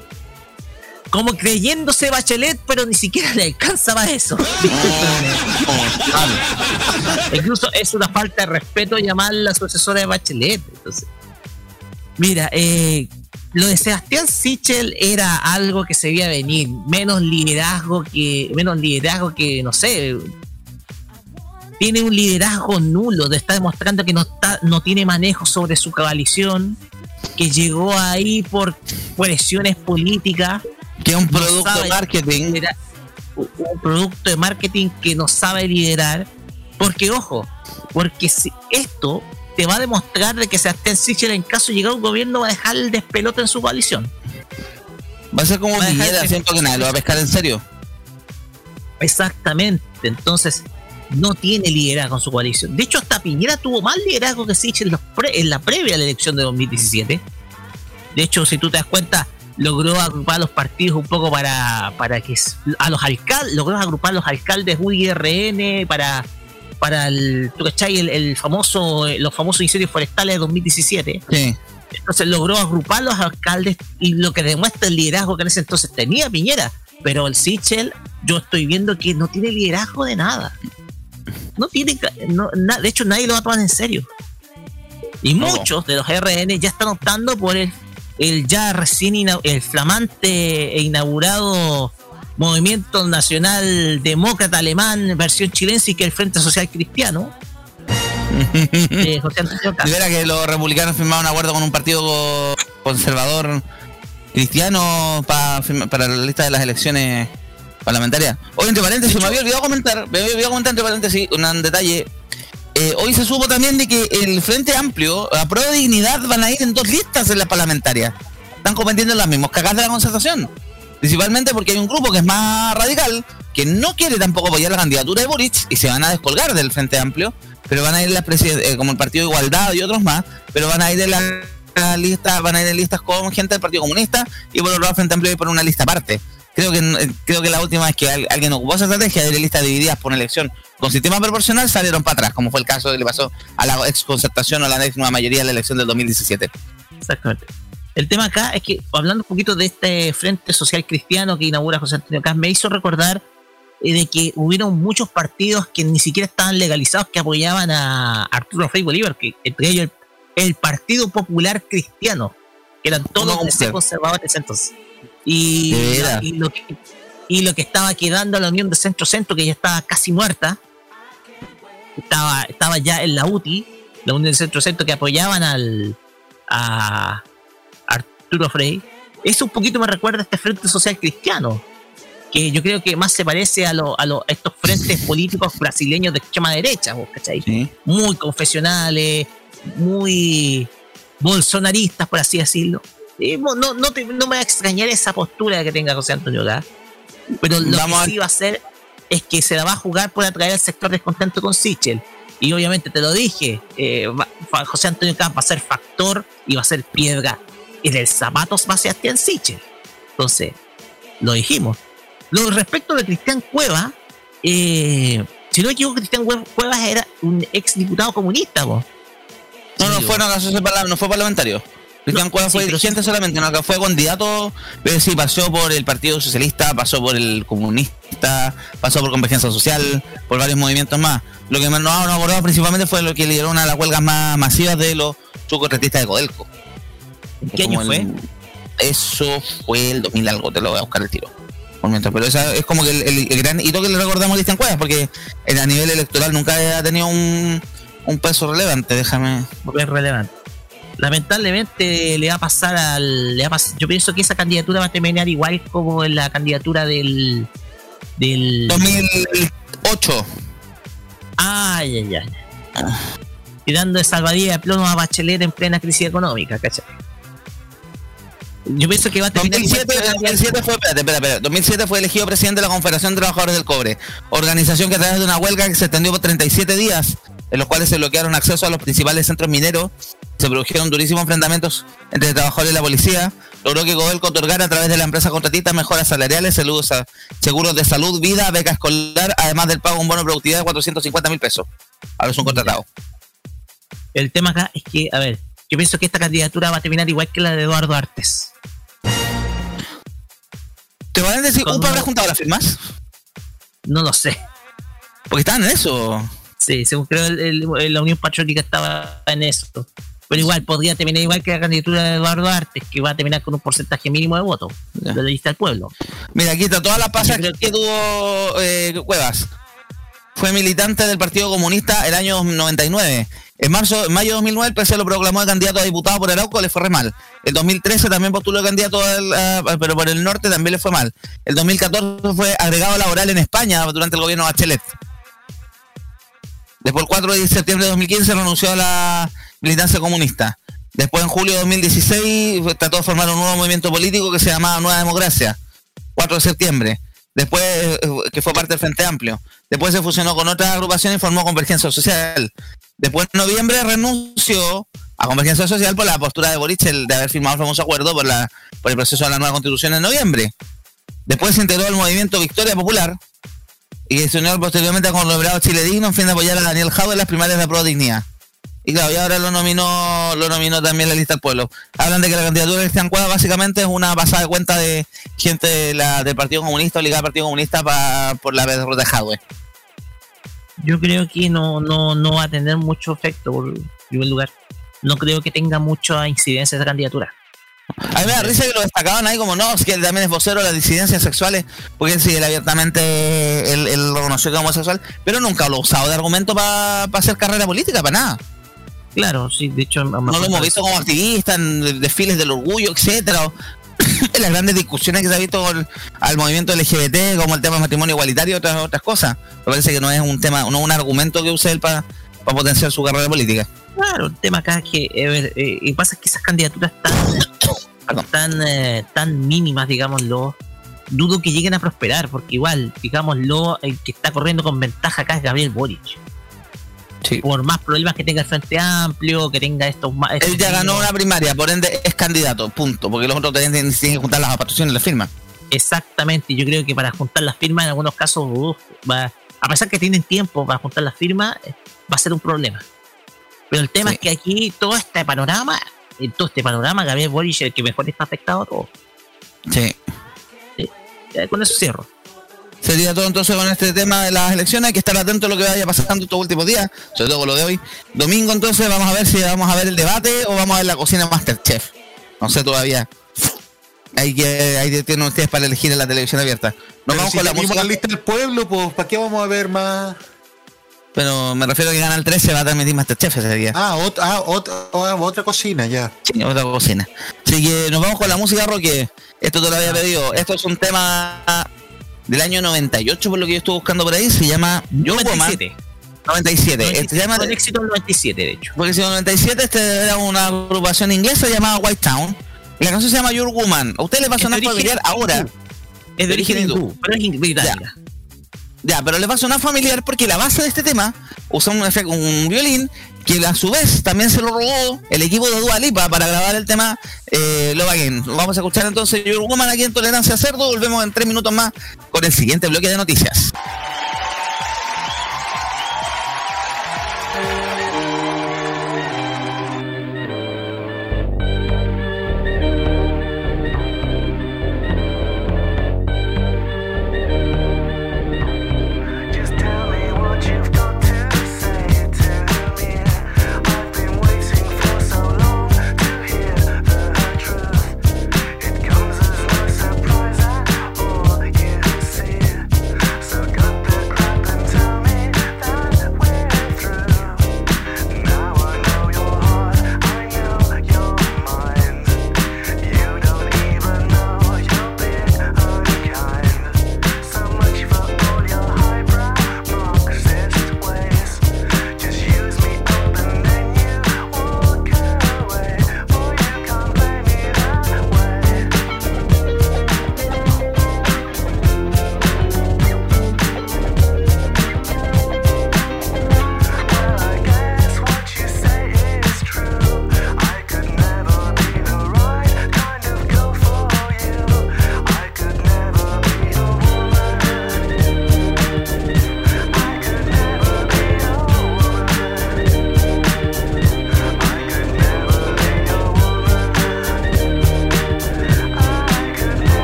como creyéndose Bachelet, pero ni siquiera le alcanza eso. Incluso es una falta de respeto llamar la sucesora de Bachelet. Entonces, mira, eh, lo de Sebastián Sichel era algo que se veía venir, menos liderazgo que, menos liderazgo que, no sé, tiene un liderazgo nulo, de está demostrando que no está, no tiene manejo sobre su coalición, que llegó ahí por presiones políticas Que es un producto de marketing. liderar- un producto de marketing que no sabe liderar. Porque, ojo, porque si esto te va a demostrar de que Sebastián Sichel, en caso de llegar a un gobierno, va a dejar el despelote en su coalición. Va a ser como Piñera, siento que nadie lo va a pescar en serio. Exactamente. Entonces, no tiene liderazgo en su coalición. De hecho, hasta Piñera tuvo más liderazgo que Sichel en, en la previa a la elección de 2017. De hecho, si tú te das cuenta, logró agrupar los partidos un poco para, para que a los alcaldes, logró agrupar los alcaldes UIRN para para el, ¿tú cachai? El, el famoso, eh, los famosos incendios forestales de 2017. Sí. Entonces logró agrupar los alcaldes y lo que demuestra el liderazgo que en ese entonces tenía Piñera. Pero el Sichel, yo estoy viendo que no tiene liderazgo de nada. No tiene, no, na- de hecho nadie lo va a tomar en serio. Y No. muchos de los RN ya están optando por el, el ya recién el flamante e inaugurado Movimiento Nacional Demócrata Alemán versión chilense y que el Frente Social Cristiano. de José Antonio Cast. De veras que los republicanos firmaron un acuerdo con un partido conservador cristiano pa- firma- para la lista de las elecciones parlamentarias. Hoy, entre paréntesis, me había olvidado comentar, me había olvidado comentar entre paréntesis un detalle. Eh, hoy se supo también de que el Frente Amplio, a prueba de dignidad, van a ir en dos listas en las parlamentarias. Están compitiendo en las mismas cagas de la concertación. Principalmente porque hay un grupo que es más radical, que no quiere tampoco apoyar la candidatura de Boric y se van a descolgar del Frente Amplio, pero van a ir las eh, como el Partido de Igualdad y otros más, pero van a ir en la, lista, van a ir en listas con gente del Partido Comunista y por otro lado Frente Amplio ir por una lista aparte. Creo que eh, creo que la última vez que al- alguien ocupó esa estrategia de listas divididas por una elección con sistema proporcional salieron para atrás, como fue el caso que le pasó a la ex concertación o a la ex nueva mayoría de la elección del 2017. Exactamente. El tema acá es que, hablando un poquito de este Frente Social Cristiano que inaugura José Antonio Cast, me hizo recordar eh, de que hubieron muchos partidos que ni siquiera estaban legalizados que apoyaban a Arturo Frei Bolívar, que entre ellos el, el Partido Popular Cristiano, que eran todos ¿Cómo de ese mujer? conservadores entonces. Y, y, lo que, y lo que estaba quedando a la Unión de Centro-Centro, que ya estaba casi muerta, estaba, estaba ya en la UTI, la Unión de Centro-Centro, que apoyaban al, a Arturo Frey, eso un poquito me recuerda a este Frente Social Cristiano, que yo creo que más se parece a, lo- a, lo- a estos frentes políticos brasileños de extrema derecha, ¿vos cachai? Sí. Muy confesionales, muy bolsonaristas, por así decirlo. No, no, te- no me va a extrañar esa postura que tenga José Antonio Gas, pero lo Vamos que sí va a hacer es que se la va a jugar por atraer al sector descontento con Sichel. Y obviamente te lo dije, eh, José Antonio Camp va a ser factor y va a ser piedra en el zapatos va Sebastián Sichel. Entonces, lo dijimos. Lo respecto de Cristian Cueva, eh, si no me equivoco, Cristian Cuevas era un ex diputado comunista, po. No, no fue, no, no fue parlamentario. Cristian Cueva sí, fue pero dirigente solamente, no, que fue candidato, pero sí, pasó por el Partido Socialista, pasó por el Comunista, pasó por Convergencia Social, por varios movimientos más. Lo que no, no abordado principalmente fue lo que lideró una de las huelgas más masivas de los chucoretistas de Codelco. ¿En qué Como año fue? el- eso fue el 2000 algo, te lo voy a buscar el tiro. Por mientras, pero esa es como que el, el- el gran hito que le recordamos a Cristian Cuevas, porque a nivel electoral nunca ha tenido un, un peso relevante, déjame. es relevante. Lamentablemente le va a pasar al. Le va a pas- yo pienso que esa candidatura va a terminar igual como en la candidatura del. del. 2008. Ay, ay, ay. Y dando de salvadía de plomo a Bachelet en plena crisis económica, ¿cachai? Yo pienso que va a terminar 2007, igual que la 2007 fue, espérate, espérate, espérate. 2007 fue elegido presidente de la Confederación de Trabajadores del Cobre, organización que a través de una huelga que se extendió por 37 días, en los cuales se bloquearon acceso a los principales centros mineros, se produjeron durísimos enfrentamientos entre trabajadores y la policía, logró que Codelco otorgara a través de la empresa contratista mejoras salariales, saludos a- seguros de salud, vida, beca escolar, además del pago de un bono de productividad de 450 mil pesos. Ahora es un contratado. El tema acá es que, a ver, yo pienso que esta candidatura va a terminar igual que la de Eduardo Artes. ¿Te van a decir, ¿UPA habrá juntado las firmas? No lo sé. Porque estaban en eso. Sí, según creo el- el- la Unión Patriótica estaba en eso. Pero igual podría terminar igual que la candidatura de Eduardo Artes, que va a terminar con un porcentaje mínimo de votos de la lista del pueblo. Mira, aquí está todas las pasas creo que tuvo eh, Cuevas. Fue militante del Partido Comunista el año 99. En marzo, en mayo de 2009 el PC lo proclamó de candidato a diputado por Arauco, le fue re mal. El 2013 también postuló de candidato, al- a- pero por el norte también le fue mal. El 2014 fue agregado laboral en España durante el gobierno de Bachelet. Después el 4 de septiembre de 2015 renunció a la militancia comunista. Después en julio de 2016 fue- trató de formar un nuevo movimiento político que se llamaba Nueva Democracia. 4 de septiembre. Después, eh, que fue parte del Frente Amplio. Después se fusionó con otra agrupación y formó Convergencia Social. Después, en noviembre, renunció a Convergencia Social por la postura de Boric de haber firmado el famoso acuerdo por, la, por el proceso de la nueva constitución en noviembre. Después se integró al movimiento Victoria Popular y se unió posteriormente el Conglomerado Chile Digno en fin de apoyar a Daniel Jau en las primarias de Pro Dignidad. Y claro, y ahora lo nominó, lo nominó también la lista del pueblo. Hablan de que la candidatura de Cristian Cuadra básicamente es una pasada de cuenta de gente de la, del Partido Comunista, ligada al Partido Comunista pa- por la derrota de Jadwe. Yo creo que no, no, no va a tener mucho efecto, por primer lugar. No creo que tenga mucha incidencia esa candidatura. A mí me da risa que lo destacaban ahí como no, es que él también es vocero de las disidencias sexuales, porque él sí, él abiertamente, él, él lo conoció como homosexual, pero nunca lo ha usado de argumento para hacer carrera política, para nada. Claro, sí, de hecho... No lo hemos visto como activista en desfiles del orgullo, etcétera. las grandes discusiones que se ha visto con- al movimiento LGBT, como el tema del matrimonio igualitario y otras otras cosas. Me parece que no es un tema, no es un argumento que use él para potenciar su carrera política. Claro, el tema acá es que, a ver, eh, y pasa que esas candidaturas tan, tan, eh, tan mínimas, digámoslo, dudo que lleguen a prosperar, porque igual, digámoslo, el que está corriendo con ventaja acá es Gabriel Boric. Sí. Por más problemas que tenga el Frente Amplio, que tenga estos más... Él ya ganó una primaria, por ende es candidato, punto. Porque los otros tienen, tienen que juntar las aportaciones y las firmas. Exactamente, yo creo que para juntar las firmas en algunos casos, uf, va- a pesar que tienen tiempo para juntar las firmas, eh, va a ser un problema. Pero el tema Sí. es que aquí todo este panorama, en todo este panorama, Gabriel Boric es el que mejor está afectado a todo. Sí. Ya, con eso cierro. Sería todo entonces con este tema de las elecciones. Hay que estar atento a lo que vaya pasando estos últimos días, sobre todo con lo de hoy. Domingo entonces vamos a ver si vamos a ver el debate o vamos a ver la cocina Masterchef. No sé todavía. Hay que, ahí tienen ustedes para elegir en la televisión abierta. Nos Pero vamos si con la música. la lista del pueblo, pues ¿para qué vamos a ver más? Pero me refiero a que gana el 13 va a transmitir Masterchef ese día. Ah, ot- ah, ot- ah, otra cocina, ya. Sí, otra cocina. Así que nos vamos con la música, Roque. Esto te lo había pedido. Esto es un tema del año 98, por lo que yo estuve buscando por ahí. Se llama Yo Woman 97. 97. Este se llama el éxito del 97, de hecho. En el 97 este era una agrupación inglesa llamada White Town. Y la canción se llama Your Woman. A usted le va a sonar familiar ahora. Es de origen hindú. pero es británica. Ya, pero le va a sonar familiar porque la base de este tema usa un, un violín que a su vez también se lo robó el equipo de Dua Lipa para grabar el tema eh, Love Again. Vamos a escuchar entonces Your Woman aquí en Tolerancia Cerdo. Volvemos en tres minutos más con el siguiente bloque de noticias.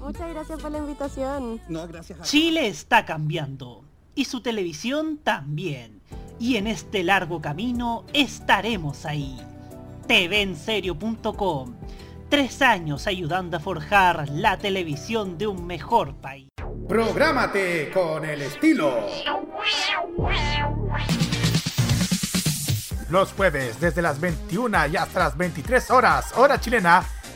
Muchas gracias por la invitación. No, gracias a Chile está cambiando y su televisión también. Y en este largo camino estaremos ahí. TVenserio.com. Tres años ayudando a forjar la televisión de un mejor país. Prográmate con el estilo. Los jueves desde las 21 y hasta las 23 horas, hora chilena,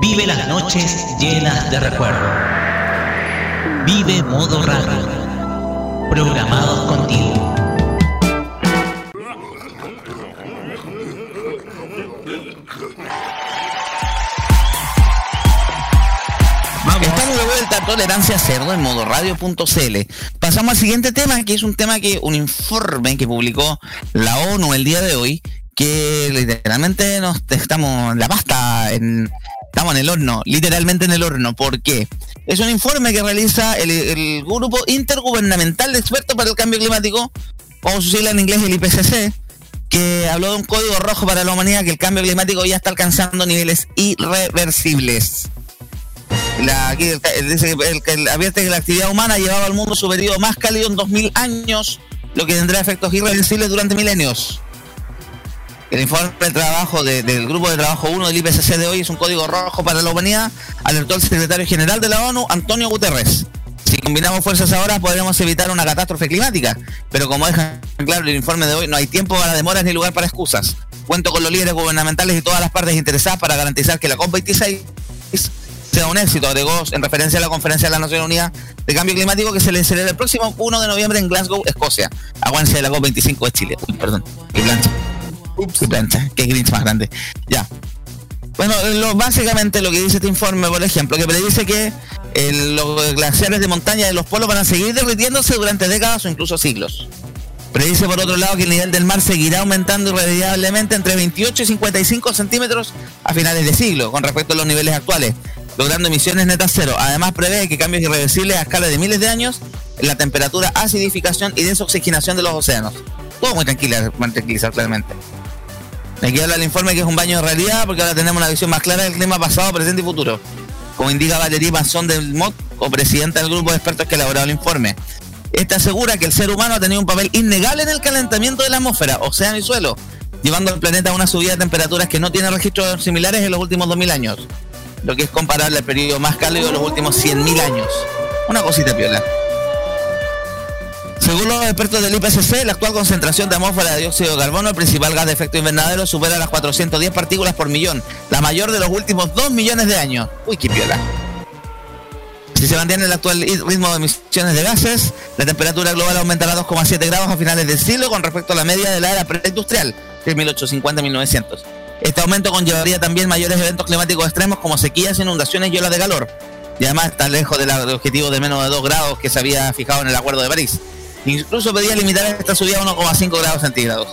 vive las noches llenas de recuerdo. Vive modo radio. Programados contigo. Estamos de vuelta a Tolerancia Cerdo en modo radio.cl. Pasamos al siguiente tema, que es un tema que, un informe que publicó la ONU el día de hoy, que literalmente nos estamos, la pasta, en, estamos en el horno, literalmente en el horno. ¿Por qué? Es un informe que realiza el, Grupo Intergubernamental de Expertos para el Cambio Climático, o su sigla en inglés el IPCC, que habló de un código rojo para la humanidad, que el cambio climático ya está alcanzando niveles irreversibles. Aquí el, el- advierte que la actividad humana ha llevado al mundo su periodo más cálido en 2000 años, lo que tendrá efectos irreversibles durante milenios. El informe de trabajo de- del grupo de trabajo 1 del IPCC de hoy es un código rojo para la humanidad, alertó el secretario general de la ONU, Antonio Guterres. Si combinamos fuerzas ahora podremos evitar una catástrofe climática, pero como deja claro el informe de hoy, no hay tiempo para demoras ni lugar para excusas. Cuento con los líderes gubernamentales y todas las partes interesadas para garantizar que la COP26 sea un éxito, agregó en referencia a la conferencia de las Naciones Unidas de Cambio Climático que se le celebra el próximo 1 de noviembre en Glasgow, Escocia. Aguánse de la COP25 de Chile. Uy, perdón, qué plancha. Plancha, qué grinch más grande. Ya. Bueno, lo- básicamente lo que dice este informe, por ejemplo, que predice que el- los glaciares de montaña de los polos van a seguir derritiéndose durante décadas o incluso siglos. Predice por otro lado que el nivel del mar seguirá aumentando irremediablemente entre 28 y 55 centímetros a finales de siglo con respecto a los niveles actuales, logrando emisiones netas cero. Además prevé que cambios irreversibles a escala de miles de años en la temperatura, acidificación y desoxigenación de los océanos. Todo muy tranquila, muy claramente. Aquí habla el informe que es un baño de realidad porque ahora tenemos una visión más clara del clima pasado, presente y futuro. Como indica Valerie Masson del MOT, o presidenta del grupo de expertos que ha elaborado el informe. Esta asegura que el ser humano ha tenido un papel innegable en el calentamiento de la atmósfera, océano y suelo, llevando al planeta a una subida de temperaturas que no tiene registros similares en los últimos 2000 años, lo que es comparable al periodo más cálido de los últimos 100.000 años. Una cosita piola. Según los expertos del IPCC, la actual concentración de atmósfera de dióxido de carbono, el principal gas de efecto invernadero, supera las 410 partículas por millón, la mayor de los últimos 2 millones de años. Uy, qué piola. Si se mantiene el actual ritmo de emisiones de gases, la temperatura global aumentará 2,7 grados a finales del siglo con respecto a la media de la era preindustrial, es 1850-1900. Este aumento conllevaría también mayores eventos climáticos extremos como sequías, inundaciones y olas de calor. Y además está lejos del objetivo de menos de 2 grados que se había fijado en el Acuerdo de París. Incluso pedía limitar esta subida a 1,5 grados centígrados.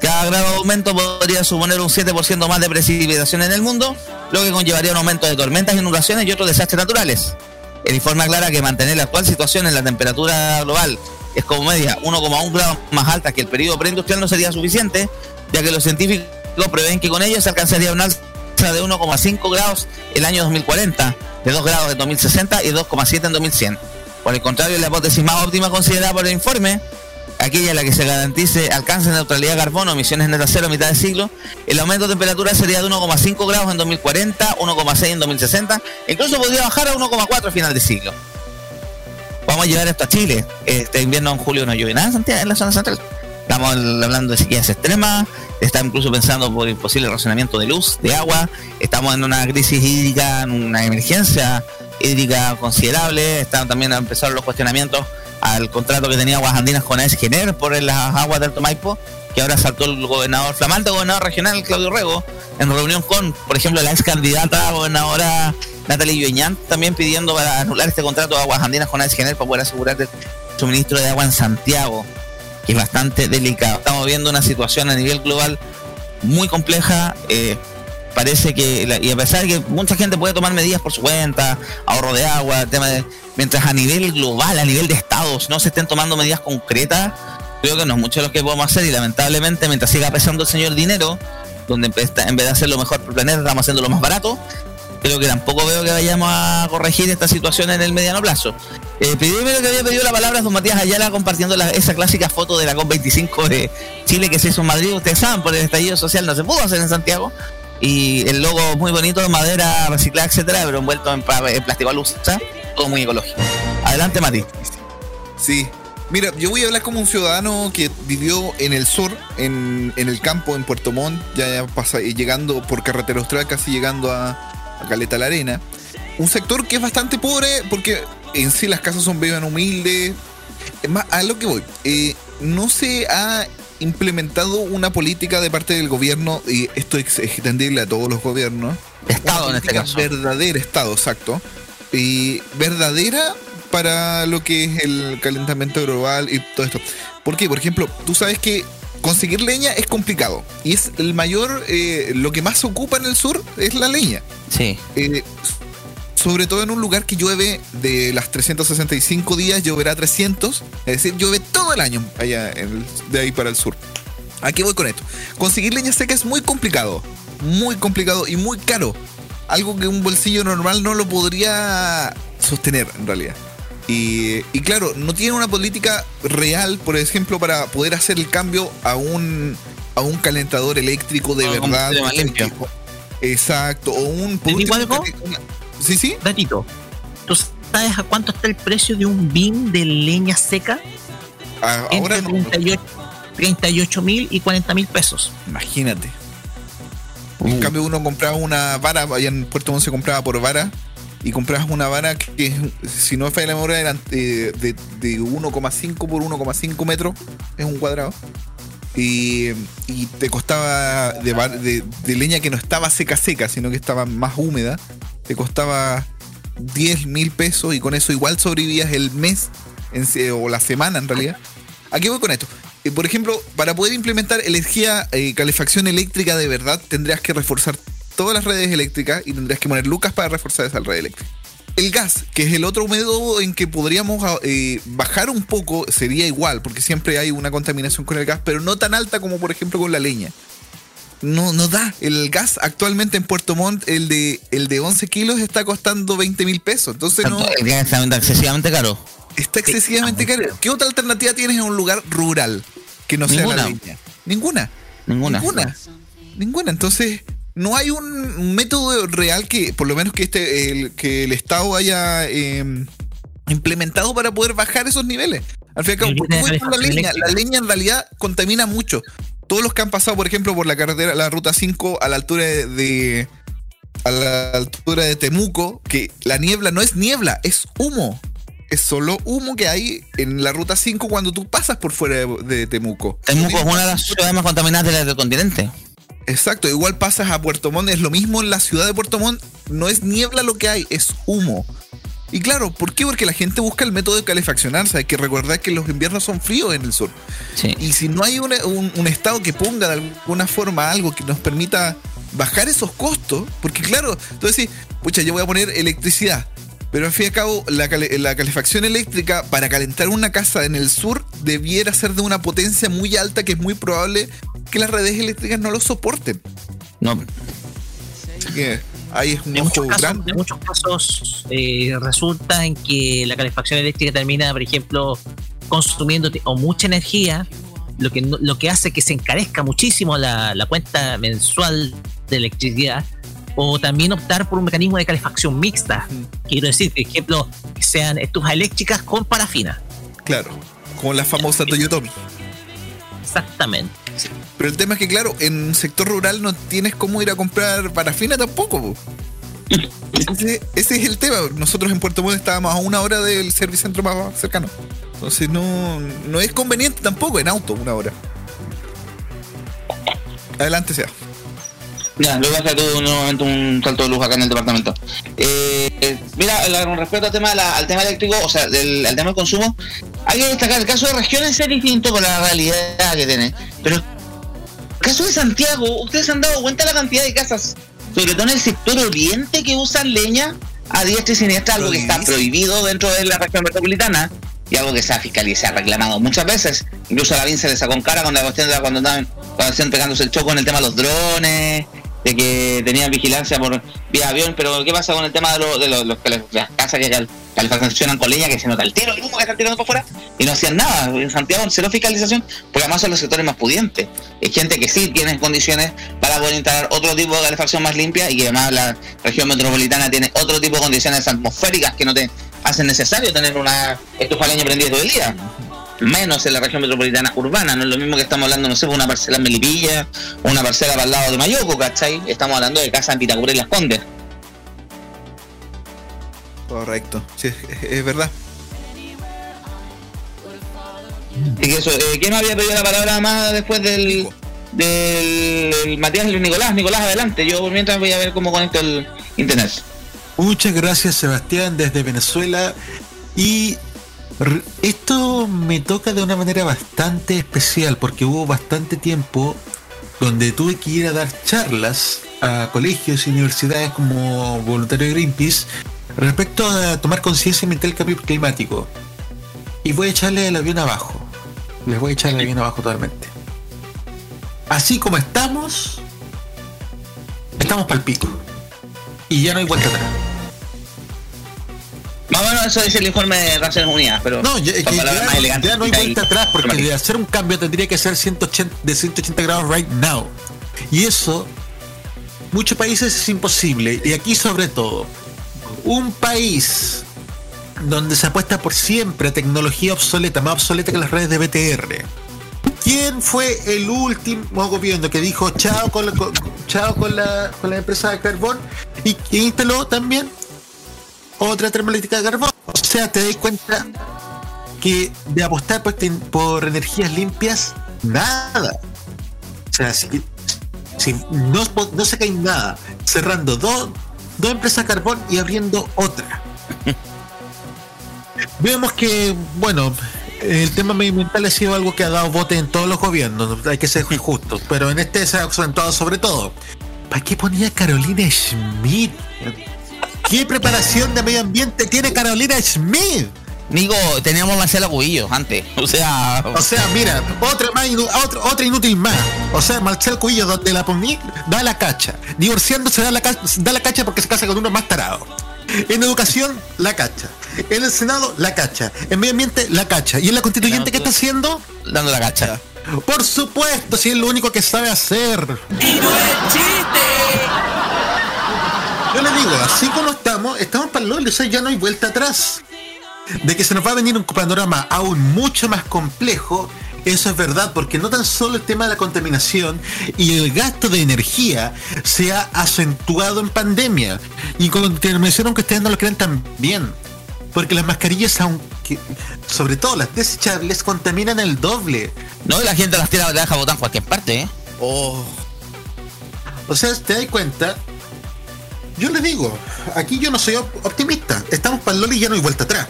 Cada grado de aumento podría suponer un 7% más de precipitación en el mundo, lo que conllevaría un aumento de tormentas, inundaciones y otros desastres naturales. El informe aclara que mantener la actual situación en la temperatura global es como media 1,1 grados más alta que el periodo preindustrial no sería suficiente, ya que los científicos prevén que con ello se alcanzaría una alza de 1,5 grados el año 2040, de 2 grados en 2060 y 2,7 en 2100. Por el contrario, la hipótesis más óptima considerada por el informe, aquella en la que se garantice alcance de neutralidad de carbono, emisiones netas cero a mitad de siglo, el aumento de temperatura sería de 1,5 grados en 2040, 1,6 en 2060, e incluso podría bajar a 1,4 a final de siglo. Vamos a llevar esto a Chile. Este invierno en julio no llueve nada en la zona central. Estamos hablando de sequías extremas, está incluso pensando por el posible racionamiento de luz, de agua, estamos en una crisis hídrica, en una emergencia hídrica considerable, están también empezaron los cuestionamientos al contrato que tenía Aguas Andinas con Esgener por las aguas del Alto Maipo, que ahora saltó el gobernador, flamante gobernador regional Claudio Rego, en reunión con, por ejemplo, la ex candidata a gobernadora Natalie Yueñán, también pidiendo para anular este contrato de Aguas Andinas con Esgener para poder asegurar el suministro de agua en Santiago, que es bastante delicado. Estamos viendo una situación a nivel global muy compleja. eh, parece que, y a pesar de que mucha gente puede tomar medidas por su cuenta, ahorro de agua, tema de, mientras a nivel global, a nivel de estados, no se estén tomando medidas concretas, creo que no es mucho lo que podemos hacer y lamentablemente mientras siga pesando el señor dinero, donde en vez de hacerlo mejor por el planeta, estamos haciendo lo más barato, creo que tampoco veo que vayamos a corregir esta situación en el mediano plazo. Eh, primero que había pedido la palabra es don Matías Ayala compartiendo la- esa clásica foto de la COP25 de Chile que se hizo en Madrid. Ustedes saben, por el estallido social no se pudo hacer en Santiago. Y el logo muy bonito de madera reciclada, etcétera, pero envuelto en, en plástico alusa. Todo muy ecológico. Adelante, Mati. Sí. Mira, yo voy a hablar como un ciudadano que vivió en el sur, en, en el campo, en Puerto Montt, ya, pasa, llegando por carretera austral, casi llegando a, a Caleta la Arena. Un sector que es bastante pobre porque en sí las casas son bien humildes. Es más, a lo que voy. eh, no se ha implementado una política de parte del gobierno, y esto es extendible a todos los gobiernos. Estado en este caso. Verdadera, Estado, exacto. Y verdadera para lo que es el calentamiento global y todo esto. ¿Por qué? Por ejemplo, tú sabes que conseguir leña es complicado. Y es el mayor, eh, lo que más ocupa en el sur es la leña. Sí. Eh, sobre todo en un lugar que llueve de las 365 días, lloverá 300. Es decir, llueve todo el año allá en el- de ahí para el sur. ¿A qué voy con esto? Conseguir leña seca es muy complicado. Muy complicado y muy caro. Algo que un bolsillo normal no lo podría sostener en realidad. Y, y claro, no tiene una política real, por ejemplo, para poder hacer el cambio a un, a un calentador eléctrico de verdad. limpio. Exacto. O un... Sí, sí. Datito. ¿Tú sabes a cuánto está el precio de un bin de leña seca? Ahora Entre no. 38 38 mil y 40 mil pesos. Imagínate. En cambio, uno compraba una vara, allá en Puerto Montt se compraba por vara, y comprabas una vara que, si no me falla la memoria, eran eh, de, de 1,5 por 1,5 metros, es un cuadrado. Y, y te costaba de- de leña que no estaba seca seca, sino que estaba más húmeda, te costaba 10 mil pesos y con eso igual sobrevivías el mes o la semana en realidad. ¿A qué voy con esto? Eh, por ejemplo, para poder implementar energía, eh, calefacción eléctrica de verdad, tendrías que reforzar todas las redes eléctricas y tendrías que poner lucas para reforzar esa red eléctrica. El gas, que es el otro método en que podríamos ah, eh, bajar un poco, sería igual, porque siempre hay una contaminación con el gas, pero no tan alta como por ejemplo con la leña. No, no da. El gas actualmente en Puerto Montt, el de, el de 11 kilos está costando 20 mil pesos. Entonces no, El gas está excesivamente caro. está excesivamente caro. ¿Qué otra alternativa tienes en un lugar rural que no sea la leña? Ninguna. Ninguna. Ninguna. Ninguna. Entonces, no hay un método real que, por lo menos que este, el, que el Estado haya eh, implementado para poder bajar esos niveles. Al fin y al cabo, ¿por qué voy con la leña? La leña en realidad contamina mucho. Todos los que han pasado, por ejemplo, por la carretera, la ruta 5 a la altura de, de, a la altura de Temuco, que la niebla no es niebla, es humo. Es solo humo que hay en la ruta 5 cuando tú pasas por fuera de, de Temuco. Temuco es una de las ciudades más contaminadas del continente. Exacto, igual pasas a Puerto Montt, es lo mismo en la ciudad de Puerto Montt, no es niebla lo que hay, es humo. Y claro, ¿por qué? Porque la gente busca el método de calefaccionarse. Hay que recordar que los inviernos son fríos en el sur. Y si no hay un, un estado que ponga de alguna forma algo que nos permita bajar esos costos, porque claro, tú decís, pucha, yo voy a poner electricidad. Pero al fin y al cabo, la, cale- la calefacción eléctrica para calentar una casa en el sur debiera ser de una potencia muy alta que es muy probable que las redes eléctricas no lo soporten. No. Así que ahí es un En ojo muchos casos, grande. en muchos casos eh, resulta en que la calefacción eléctrica termina, por ejemplo, consumiendo o mucha energía, lo que, lo que hace que se encarezca muchísimo la, la cuenta mensual de electricidad, o también optar por un mecanismo de calefacción mixta. Quiero decir, por ejemplo, que sean estufas eléctricas con parafina. Claro, como la famosa Toyotomi. Exactamente. Pero el tema es que, claro, en un sector rural no tienes cómo ir a comprar parafina tampoco. po. Ese, es el tema. Nosotros en Puerto Montt estábamos a una hora del servicentro más cercano. Entonces no, no es conveniente tampoco en auto una hora. Adelante sea. Ya, luego hacer tú nuevamente un salto de luz acá en el departamento. Eh, eh, mira, la- con respecto al tema, la- al tema eléctrico, o sea, del, al tema del consumo, hay que destacar el caso de regiones es distinto con la realidad que tiene. Pero caso de Santiago, ustedes se han dado cuenta de la cantidad de casas, sobre todo en el sector oriente, que usan leña a diestra y siniestra, algo que está prohibido dentro de la región metropolitana y algo que se ha fiscalizado, se ha reclamado muchas veces. Incluso a la se le sacó en cara con la cuestión de la- cuando andaban, cuando hacían pegándose el choco en el tema de los drones, de que tenían vigilancia por vía avión, pero ¿qué pasa con el tema de, lo- de lo- cale- las casas que cal- calefaccionan con leña, que se nota el tiro, el humo que están tirando por fuera, y no hacían nada? En Santiago cero fiscalización, porque además son los sectores más pudientes. Hay gente que sí tiene condiciones para poder instalar otro tipo de calefacción más limpia y que además la región metropolitana tiene otro tipo de condiciones atmosféricas que no te hacen necesario tener una estufa de leña prendida todo el día menos en la región metropolitana urbana, no es lo mismo que estamos hablando, no sé, una parcela en Melipilla, o una parcela para el lado de Mayoco, ¿cachai? Estamos hablando de casa en Pitacura y Las Condes. Correcto, sí, es, verdad. Y que eso, eh, ¿quién me había pedido la palabra más después del, del Matías Luis Nicolás? Nicolás, adelante, yo mientras voy a ver cómo conecto el internet. Muchas gracias Sebastián desde Venezuela y esto me toca de una manera bastante especial porque hubo bastante tiempo donde tuve que ir a dar charlas a colegios y universidades como voluntario de Greenpeace respecto a tomar conciencia ambiental del cambio climático. Y voy a echarle el avión abajo. Les voy a echar el avión abajo totalmente. Así como estamos, estamos pico. Y ya no hay vuelta atrás. Más o menos eso dice el informe de Naciones Unidas, pero No, ya, palabras más elegantes. ya no hay vuelta atrás porque de hacer un cambio tendría que ser 180, de 180 grados right now. Y eso, muchos países es imposible. Y aquí sobre todo, un país donde se apuesta por siempre a tecnología obsoleta, más obsoleta que las redes de BTR. ¿Quién fue el último gobierno que dijo chao con la, con- chao con la, con la empresa de carbón y que instaló también otra termoeléctrica de carbón? O sea, te das cuenta que de apostar por, ten- por energías limpias, nada. O sea, si, si no, no se cae nada, cerrando dos, dos empresas carbón y abriendo otra. Vemos que, bueno, el tema medioambiental ha sido algo que ha dado bote en todos los gobiernos, hay que ser justos, pero en este se ha acentuado sobre todo. ¿Para qué ponía Carolina Schmidt? ¿Qué preparación de medio ambiente tiene Carolina Schmidt? Nico, teníamos Marcela Cubillo antes, o sea... O sea, mira, otra más otra, otra inútil más. O sea, Marcel Cuillo, donde la poní, da la cacha. Divorciándose da la, ca- da la cacha porque se casa con uno más tarado. En educación, la cacha. En el Senado, la cacha. En medio ambiente, la cacha. ¿Y en la constituyente qué está haciendo? Dando la cacha. Por supuesto, si es lo único que sabe hacer. ¡Y no es chiste! Yo le digo, así como estamos, estamos para el LOL, o sea, ya no hay vuelta atrás. De que se nos va a venir un panorama aún mucho más complejo Eso es verdad, porque no tan solo el tema de la contaminación y el gasto de energía se ha acentuado en pandemia. Y con contaminación, aunque ustedes no lo crean también. Porque las mascarillas, aunque, sobre todo las desechables, contaminan el doble. No, la gente las tira, las deja botar en cualquier parte, ¿eh? Oh, O sea, te das cuenta. Yo les digo, aquí yo no soy op- optimista. Estamos para el Loli y ya no hay vuelta atrás.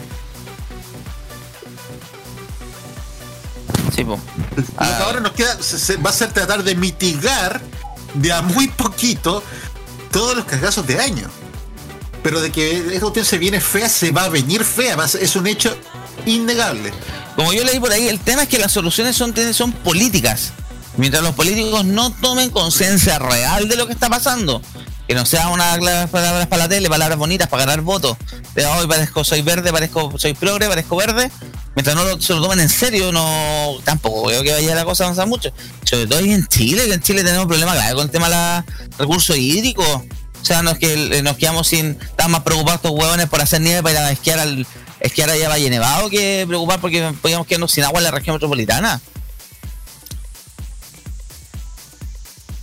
Sí, que ahora nos queda se- se- va a ser tratar de mitigar de a muy poquito todos los cagazos de año. Pero de que esta cuestión se viene fea, se va a venir fea. va a ser- Es un hecho innegable. Como yo leí por ahí, el tema es que las soluciones son, son políticas. Mientras los políticos no tomen conciencia real de lo que está pasando. Que no sea una palabras para la tele, palabras bonitas para ganar votos. De hoy parezco soy verde, parezco soy progre, parezco verde. Mientras no lo- se lo tomen en serio, no tampoco veo que vaya la cosa mucho. Sobre todo en Chile, que en Chile tenemos problemas graves con el tema de los recursos hídricos. O sea, no es que nos quedamos sin. Están más preocupados estos huevones por hacer nieve para esquiar al esquiar allá a Valle Nevado que preocupar porque podíamos quedarnos sin agua en la región metropolitana.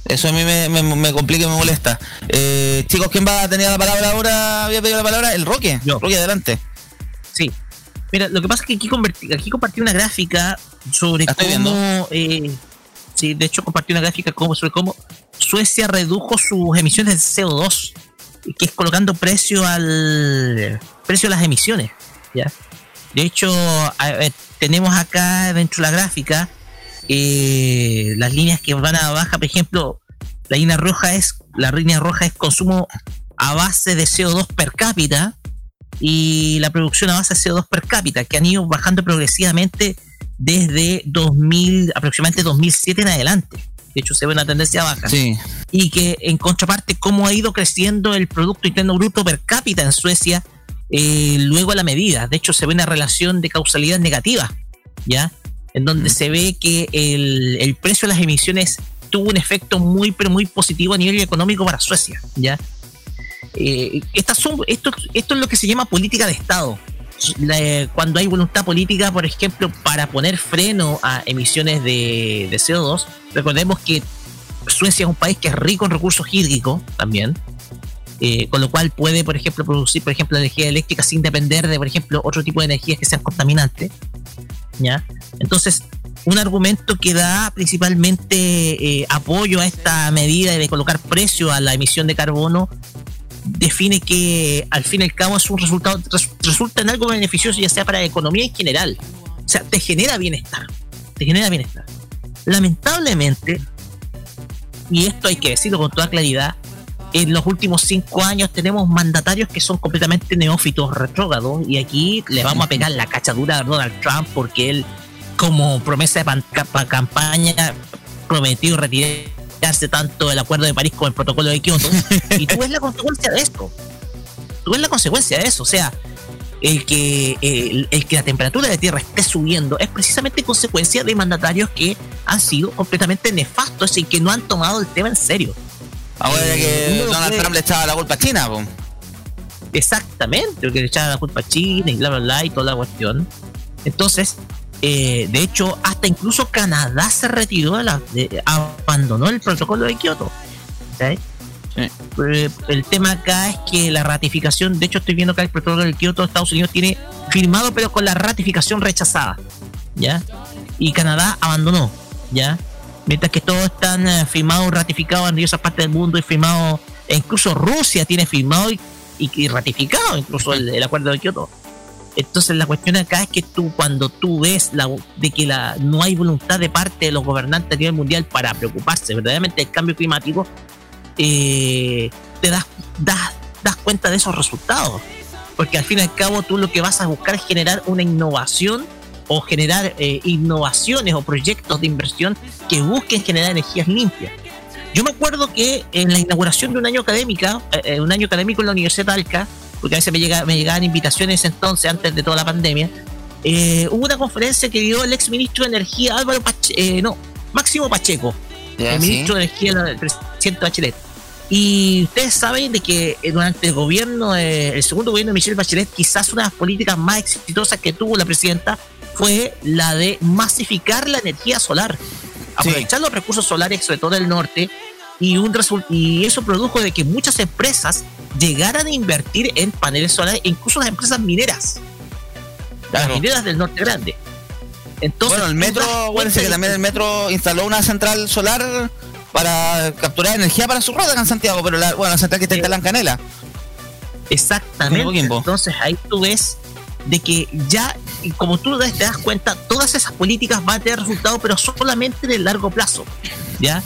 Eso a mí me, me, me complica y me molesta. Eh, chicos, ¿quién va a tener la palabra ahora? Había pedido la palabra el Roque. Roque, adelante. Sí. Mira, lo que pasa es que aquí, convertí- aquí compartí una gráfica sobre cómo. eh, sí, de hecho, compartí una gráfica como, sobre cómo Suecia redujo sus emisiones de CO2, que es colocando precio al precio a las emisiones. ¿ya? De hecho, a ver, tenemos acá dentro de la gráfica eh, las líneas que van a baja, por ejemplo, la línea roja es la línea roja es consumo a base de CO2 per cápita y la producción a base de CO2 per cápita, que han ido bajando progresivamente desde 2000, aproximadamente 2007 en adelante. De hecho, se ve una tendencia baja. Sí. Y que en contraparte, cómo ha ido creciendo el Producto Interno Bruto per cápita en Suecia eh, luego a la medida. De hecho, se ve una relación de causalidad negativa, ¿ya? En donde se ve que el, el precio de las emisiones tuvo un efecto muy, pero muy positivo a nivel económico para Suecia, ¿ya? Eh, estas son, esto, esto es lo que se llama política de Estado. Cuando hay voluntad política, por ejemplo, para poner freno a emisiones de, de CO2, recordemos que Suecia es un país que es rico en recursos hídricos también, eh, con lo cual puede, por ejemplo, producir, por ejemplo, energía eléctrica sin depender de, por ejemplo, otro tipo de energías que sean contaminantes. ¿ya? Entonces, un argumento que da principalmente eh, apoyo a esta medida de colocar precio a la emisión de carbono define que al fin y al cabo es un resultado res- resulta en algo beneficioso ya sea para la economía en general o sea te genera bienestar te genera bienestar lamentablemente y esto hay que decirlo con toda claridad en los últimos cinco años tenemos mandatarios que son completamente neófitos retrógrados y aquí le vamos a pegar la cachadura a Donald Trump porque él como promesa de campaña prometió retirarse tanto del Acuerdo de París como el Protocolo de Kioto. Y tú ves la consecuencia de esto. Tú ves la consecuencia de eso. O sea el que el, el que la temperatura de la Tierra esté subiendo es precisamente consecuencia de mandatarios que han sido completamente nefastos y que no han tomado el tema en serio Ahora Eh, que Donald Trump le echaba la culpa a China, po. Exactamente, porque le echaban la culpa a China y bla, bla, bla y toda la cuestión. Entonces, eh, de hecho, hasta incluso Canadá se retiró, de la, de- abandonó el protocolo de Kioto. ¿ok? Eh, El tema acá es que la ratificación, de hecho estoy viendo acá el protocolo de Kioto, Estados Unidos tiene firmado pero con la ratificación rechazada, ¿ya? Y Canadá abandonó, ¿ya? Mientras que todos están eh, firmados, ratificados en diversas partes del mundo y firmados, e incluso Rusia tiene firmado y, y- y ratificado incluso el, el acuerdo de Kioto. Entonces la cuestión acá es que tú cuando tú ves la, de que la, no hay voluntad de parte de los gobernantes a nivel mundial para preocuparse verdaderamente del cambio climático, eh, te das, das, das cuenta de esos resultados. Porque al fin y al cabo tú lo que vas a buscar es generar una innovación o generar eh, innovaciones o proyectos de inversión que busquen generar energías limpias. Yo me acuerdo que en la inauguración de un año académica, eh, eh, un año académico en la Universidad de Talca, porque a veces me, llega, me llegaban invitaciones entonces, antes de toda la pandemia, eh, hubo una conferencia que dio el ex ministro de Energía Álvaro Pacheco, no, Máximo Pacheco, Ya, el sí. ministro de Energía del presidente Bachelet. Y ustedes saben de que eh, durante el gobierno, eh, el segundo gobierno de Michelle Bachelet, quizás una de las políticas más exitosas que tuvo la presidenta fue la de masificar la energía solar, aprovechar los recursos solares, sobre todo del norte, y, un y eso produjo de que muchas empresas llegaran a invertir en paneles solares, incluso las empresas mineras, las mineras del norte grande. Entonces, bueno, el metro, acuérdense que también el metro instaló una central solar para capturar energía para su rueda acá en Santiago, pero la, bueno, la central que está instalada en Canela. Exactamente. Entonces ahí tú ves de que ya, como tú te das cuenta, todas esas políticas van a tener resultados, pero solamente de largo plazo. ¿Ya?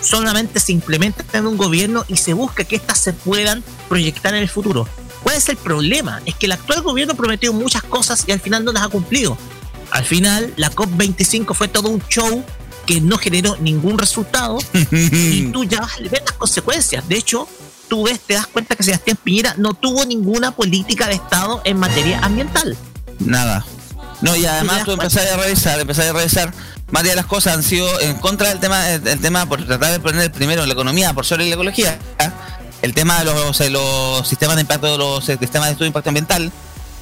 Solamente se implementan en un gobierno y se busca que éstas se puedan proyectar en el futuro. ¿Cuál es el problema? Es que el actual gobierno prometió muchas cosas y al final no las ha cumplido. Al final, la COP25 fue todo un show que no generó ningún resultado y tú ya vas a ver las consecuencias. De hecho, tú ves, te das cuenta que Sebastián Piñera no tuvo ninguna política de Estado en materia ambiental. Nada. No, y además tú empezás a revisar, empezás a revisar, varias de las cosas han sido en contra del tema, el tema por tratar de poner primero la economía por sobre la ecología, el tema de los, sistemas de impacto, de los eh, sistemas de estudio de impacto ambiental,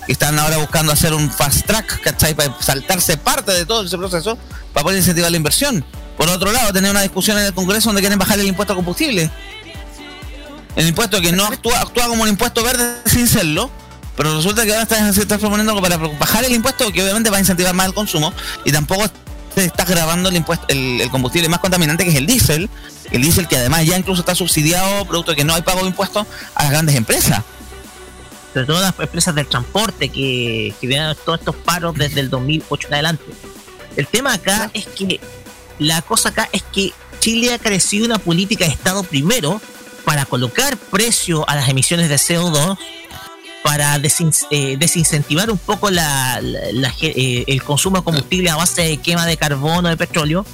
que están ahora buscando hacer un fast track, ¿cachai? Para saltarse parte de todo ese proceso, para poder incentivar la inversión. Por otro lado, tener una discusión en el Congreso donde quieren bajar el impuesto a combustible. El impuesto que no actúa, actúa como un impuesto verde sin serlo, pero resulta que ahora estás, se está proponiendo para bajar el impuesto que obviamente va a incentivar más el consumo y tampoco se está grabando el impuesto el, el combustible más contaminante que es el diésel, el diésel que además ya incluso está subsidiado, producto de que no hay pago de impuestos a las grandes empresas. Sobre todo las empresas del transporte que, que vienen todos estos paros desde el 2008 en adelante. El tema acá es que la cosa acá es que Chile ha crecido una política de Estado primero para colocar precio a las emisiones de CO2 para desin- eh, desincentivar un poco la, la- la ge- eh, el consumo de combustible a base de quema de carbono, de petróleo.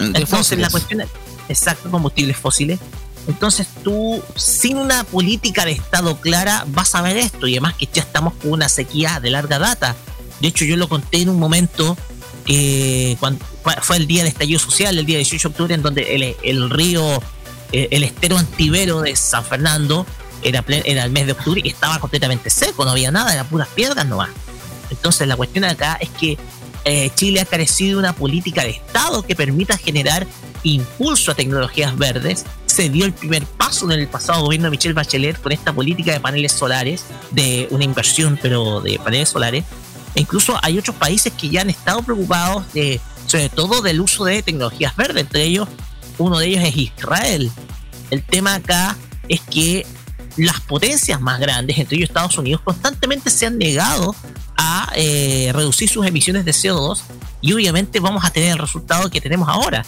Entonces fósiles. la cuestión es, exacto, combustibles fósiles. Entonces tú, sin una política de Estado clara, vas a ver esto. Y además que ya estamos con una sequía de larga data. De hecho, yo lo conté en un momento, eh, cuando fue- fue el día del estallido social, el día 18 de octubre, en donde el, el río, eh, el estero antivero de San Fernando, era, era el mes de octubre y estaba completamente seco, no había nada, eran puras piedras nomás. Entonces la cuestión acá es que eh, Chile ha carecido de una política de Estado que permita generar impulso a tecnologías verdes. Se dio el primer paso en el pasado gobierno de Michelle Bachelet con esta política de paneles solares, de una inversión, pero de paneles solares. E incluso hay otros países que ya han estado preocupados de, sobre todo del uso de tecnologías verdes. Entre ellos, uno de ellos es Israel. El tema acá es que las potencias más grandes, entre ellos Estados Unidos, constantemente se han negado a eh, reducir sus emisiones de CO2 y obviamente vamos a tener el resultado que tenemos ahora.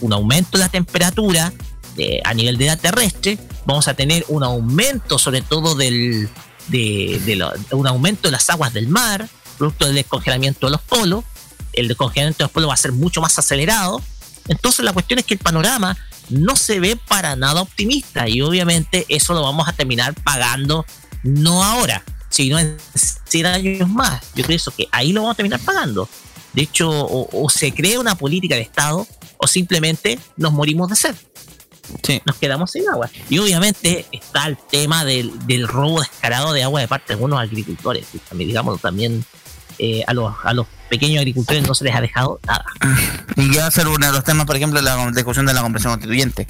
Un aumento de la temperatura de- a nivel de la terrestre, vamos a tener un aumento sobre todo del, de, de lo- un aumento de las aguas del mar, producto del descongelamiento de los polos, el descongelamiento de los polos va a ser mucho más acelerado, entonces la cuestión es que el panorama no se ve para nada optimista y obviamente eso lo vamos a terminar pagando no ahora, sino en 100 años más. Yo pienso que ahí lo vamos a terminar pagando. De hecho, o, o se crea una política de Estado o simplemente nos morimos de sed. Nos quedamos sin agua. Y obviamente está el tema del, del robo descarado de agua de parte de algunos agricultores. Digamos, también eh, a, los, a los pequeños agricultores no se les ha dejado nada. Y que va a ser uno de los temas, por ejemplo, la discusión de la comprensión constituyente.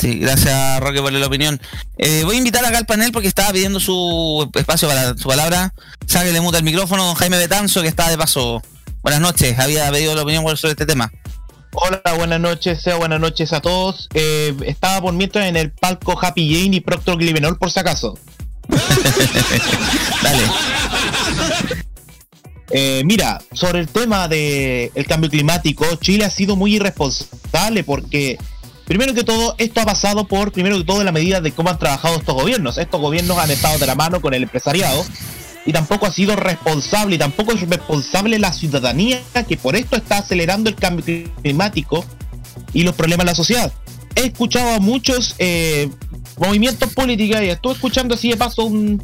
Sí, gracias Roque por la opinión. Eh, voy a invitar acá al panel porque estaba pidiendo su espacio para su palabra. Sáquele muta el micrófono, don Jaime Betanzo, que está de paso. Buenas noches, había pedido la opinión sobre este tema. Hola, buenas noches, sea buenas noches a todos. Eh, estaba por mientras en el palco Happy Jane y Proctor Glivenol por si acaso. Eh, mira, sobre el tema del cambio climático, Chile ha sido muy irresponsable porque, primero que todo, esto ha pasado por, primero que todo, la medida de cómo han trabajado estos gobiernos. Estos gobiernos han estado de la mano con el empresariado y tampoco ha sido responsable y tampoco es responsable la ciudadanía que por esto está acelerando el cambio climático y los problemas de la sociedad. He escuchado a muchos eh, movimientos políticos y estuve escuchando así de paso un,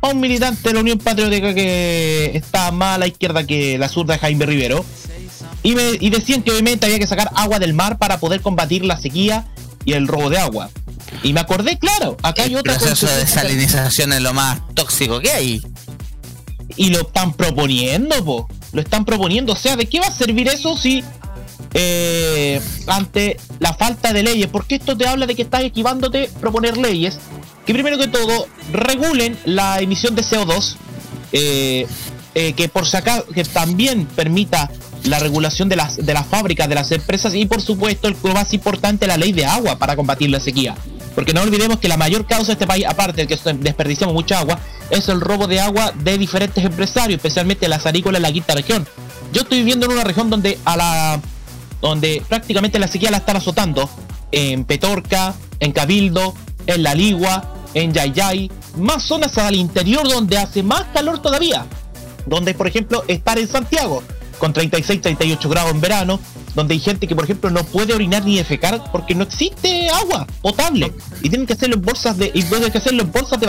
a un militante de la Unión Patriótica que está más a la izquierda que la zurda de Jaime Rivero. Y, me, y decían que obviamente había que sacar agua del mar para poder combatir la sequía y el robo de agua. Y me acordé, claro, acá hay El otra proceso de desalinización es lo más tóxico que hay. y lo están proponiendo, po. Lo están proponiendo. O sea, ¿de qué va a servir eso si eh, ante la falta de leyes? Porque esto te habla de que estás equivándote proponer leyes que primero que todo regulen la emisión de CO2, eh, eh, que por sacar, que también permita la regulación de las, de las fábricas, de las empresas y por supuesto lo más importante, la ley de agua para combatir la sequía. Porque no olvidemos que la mayor causa de este país, aparte de que desperdiciamos mucha agua, es el robo de agua de diferentes empresarios, especialmente las arícolas en la quinta región. Yo estoy viviendo en una región donde a la donde prácticamente la sequía la están azotando. En Petorca, en Cabildo, en La Ligua, en Yayay, más zonas al interior donde hace más calor todavía. Donde, por ejemplo, estar en Santiago, con 36, 38 grados en verano, donde hay gente que, por ejemplo, no puede orinar ni defecar porque no existe agua potable. Y tienen que hacerlo en bolsas de. Y tienen que hacerlo en bolsas de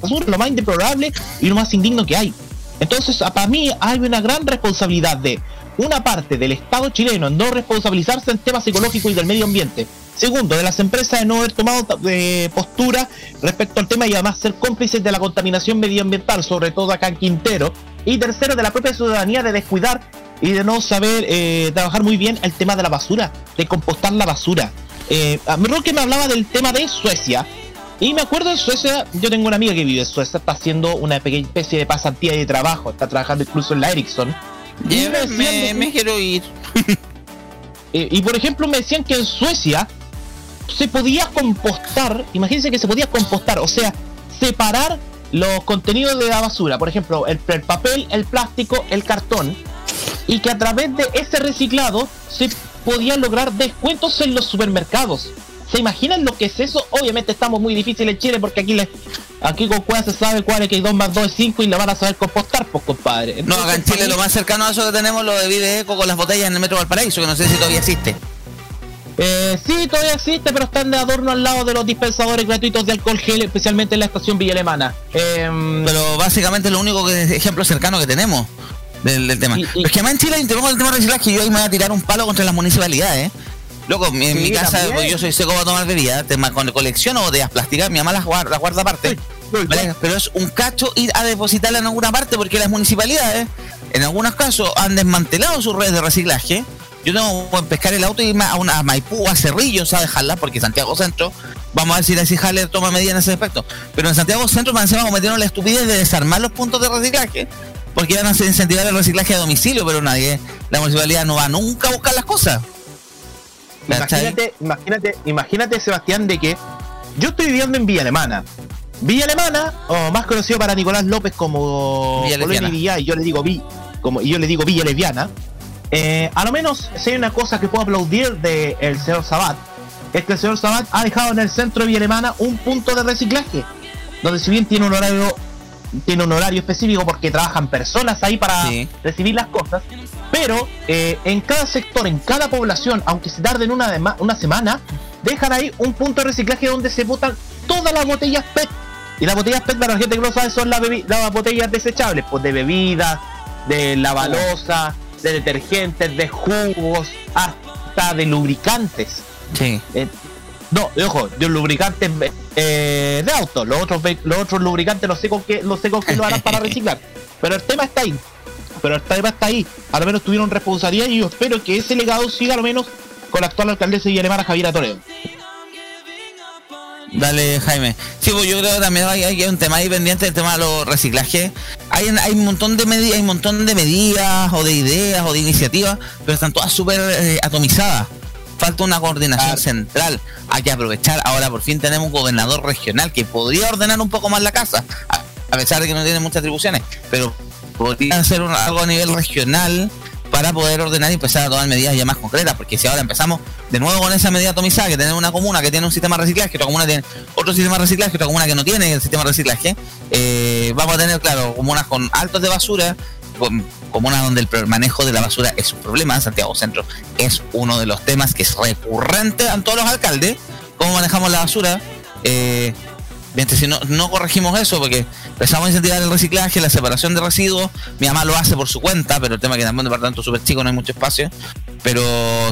basura, lo más indeplorable y lo más indigno que hay. Entonces, para mí hay una gran responsabilidad de una parte del Estado chileno en no responsabilizarse en temas ecológicos y del medio ambiente. Segundo, de las empresas de no haber tomado eh, postura respecto al tema y además ser cómplices de la contaminación medioambiental, sobre todo acá en Quintero. Y tercero, de la propia ciudadanía de descuidar y de no saber eh, trabajar muy bien el tema de la basura, de compostar la basura. Eh, a mí que me hablaba del tema de Suecia. Y me acuerdo en Suecia, yo tengo una amiga que vive en Suecia, está haciendo una pequeña especie de pasantía de trabajo, está trabajando incluso en la Ericsson. Me quiero ir. eh, y por ejemplo me decían que en Suecia se podía compostar, imagínense que se podía compostar, o sea, separar los contenidos de la basura, por ejemplo, el, el papel, el plástico, el cartón, y que a través de ese reciclado se podían lograr descuentos en los supermercados. ¿Se imaginan lo que es eso? Obviamente estamos muy difíciles en Chile porque aquí le, aquí con cuál se sabe cuál es que 2 más 2 es 5 y la van a saber compostar, pues compadre. No, acá en Chile lo más cercano a eso que tenemos lo de Vive Eco con las botellas en el Metro Valparaíso, que no sé si todavía existe. Eh, sí, todavía existe, pero están de adorno al lado de los dispensadores gratuitos de alcohol gel, especialmente en la estación Villa Alemana. Em, Pero básicamente es lo único que ejemplo cercano que tenemos del, del tema. Pero es que además en Chile tenemos el tema de reciclaje y yo ahí me voy a tirar un palo contra las municipalidades. ¿eh? Loco, en Sí, mi casa, también. yo soy seco para tomar bebida, con colecciono botellas plásticas, mi mamá las guarda, las guarda aparte. Pero es un cacho ir a depositarla en alguna parte porque las municipalidades, en algunos casos, han desmantelado sus redes de reciclaje. Yo tengo que pescar el auto y irme a una a Maipú, a Cerrillos, a dejarla, porque Santiago Centro, vamos a ver si la Haller toma medidas en ese aspecto. Pero en Santiago Centro, más encima, cometieron la estupidez de desarmar los puntos de reciclaje, porque iban a incentivar el reciclaje a domicilio, pero nadie, la municipalidad no va nunca a buscar las cosas. Imagínate, imagínate, imagínate, Sebastián, de que yo estoy viviendo en Villa Alemana. Villa Alemana, o más conocido para Nicolás López como Villa y Lesbiana. Villa, y yo le digo Vi, como y yo le digo Villa Lesbiana. Eh, a lo menos si hay una cosa que puedo aplaudir del el señor Sabat, es que el señor Sabat ha dejado en el centro de Villa Alemana un punto de reciclaje, donde si bien tiene un horario tiene un horario específico porque trabajan personas ahí para recibir las cosas, pero eh, en cada sector, en cada población, aunque se tarden una, una semana, dejan ahí un punto de reciclaje donde se botan todas las botellas PET. Y las botellas PET, para la gente que no sabe, son las, las botellas desechables, pues de bebidas, de lavalosa, de detergentes, de jugos, hasta de lubricantes. Sí. Eh, no, ojo, de lubricantes eh, de auto. Los otros, los otros lubricantes no sé con qué, no sé con qué lo harán para reciclar. Pero el tema está ahí. Pero el tema está ahí. A lo menos tuvieron responsabilidad y yo espero que ese legado siga a lo menos con la actual alcaldesa y alemana Javiera Toledo. Dale, Jaime. Sí, pues yo creo que también hay, hay un tema ahí pendiente del tema de los reciclajes. Hay, hay un montón de medidas, hay un montón de medidas o de ideas o de iniciativas, pero están todas súper eh, atomizadas. Falta una coordinación central. Hay que aprovechar. Ahora por fin tenemos un gobernador regional que podría ordenar un poco más la casa, a, a pesar de que no tiene muchas atribuciones, pero podría hacer un- algo a nivel regional para poder ordenar y empezar a tomar medidas ya más concretas, porque si ahora empezamos de nuevo con esa medida atomizada, que tenemos una comuna que tiene un sistema de reciclaje, otra comuna tiene otro sistema de reciclaje, otra comuna que no tiene el sistema de reciclaje, eh, vamos a tener, claro, comunas con altos de basura, comunas donde el manejo de la basura es un problema, Santiago Centro es uno de los temas que es recurrente a todos los alcaldes, cómo manejamos la basura, eh, Mientras si no, no corregimos eso, porque empezamos a incentivar el reciclaje, la separación de residuos, mi mamá lo hace por su cuenta, pero el tema es que también un departamento súper chico, no hay mucho espacio. pero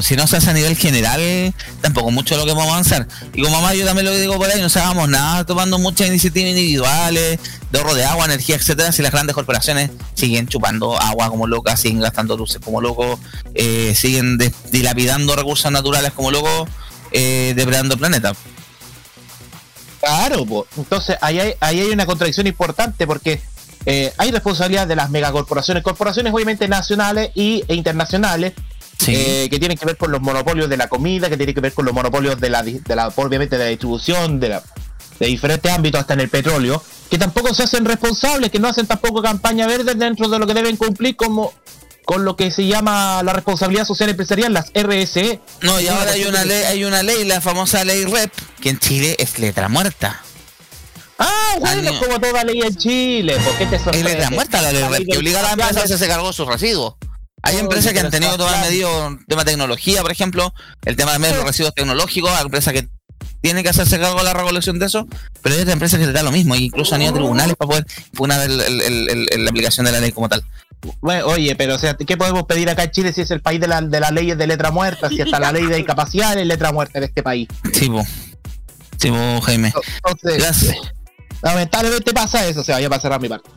si no se hace a nivel general, tampoco mucho lo que vamos a avanzar. Y como mamá, yo también lo digo por ahí, no hagamos nada tomando muchas iniciativas individuales, de ahorro de agua, energía, etcétera, si las grandes corporaciones siguen chupando agua como locas, siguen gastando luces como locos, eh, siguen dilapidando recursos naturales como locos, eh, depredando el planeta. Claro, po. entonces ahí hay, ahí hay una contradicción importante porque eh, hay responsabilidad de las megacorporaciones, corporaciones obviamente nacionales y, e internacionales, eh, que tienen que ver con los monopolios de la comida, que tienen que ver con los monopolios de la, de la obviamente de la distribución, de, la, de diferentes ámbitos, hasta en el petróleo, que tampoco se hacen responsables, que no hacen tampoco campaña verde dentro de lo que deben cumplir como con lo que se llama la responsabilidad social empresarial, las RSE. No, y ahora hay una ley, hay una ley, la famosa ley REP, que en Chile es letra muerta. Ah, bueno, como toda ley en Chile, ¿por qué te Es sorprende? letra muerta la ley REP, que obliga a las empresas a hacerse cargo de sus residuos. Hay empresas que han tenido que tomar medidas, tema de tecnología, por ejemplo, el tema de los residuos tecnológicos, hay empresas que tienen que hacerse cargo de la recolección de eso, pero hay otras empresas que se da lo mismo, e incluso han ido a tribunales para poder el- la aplicación de la ley como tal. Bueno, oye, pero o sea, ¿qué podemos pedir acá en Chile si es el país de, la, de las leyes de letra muerta? Si hasta la ley de discapacidad es letra muerta en este país. Sí, po. Sí, po, Jaime. Entonces, Gracias. lamentablemente pasa eso, o sea, ya para cerrar mi parte.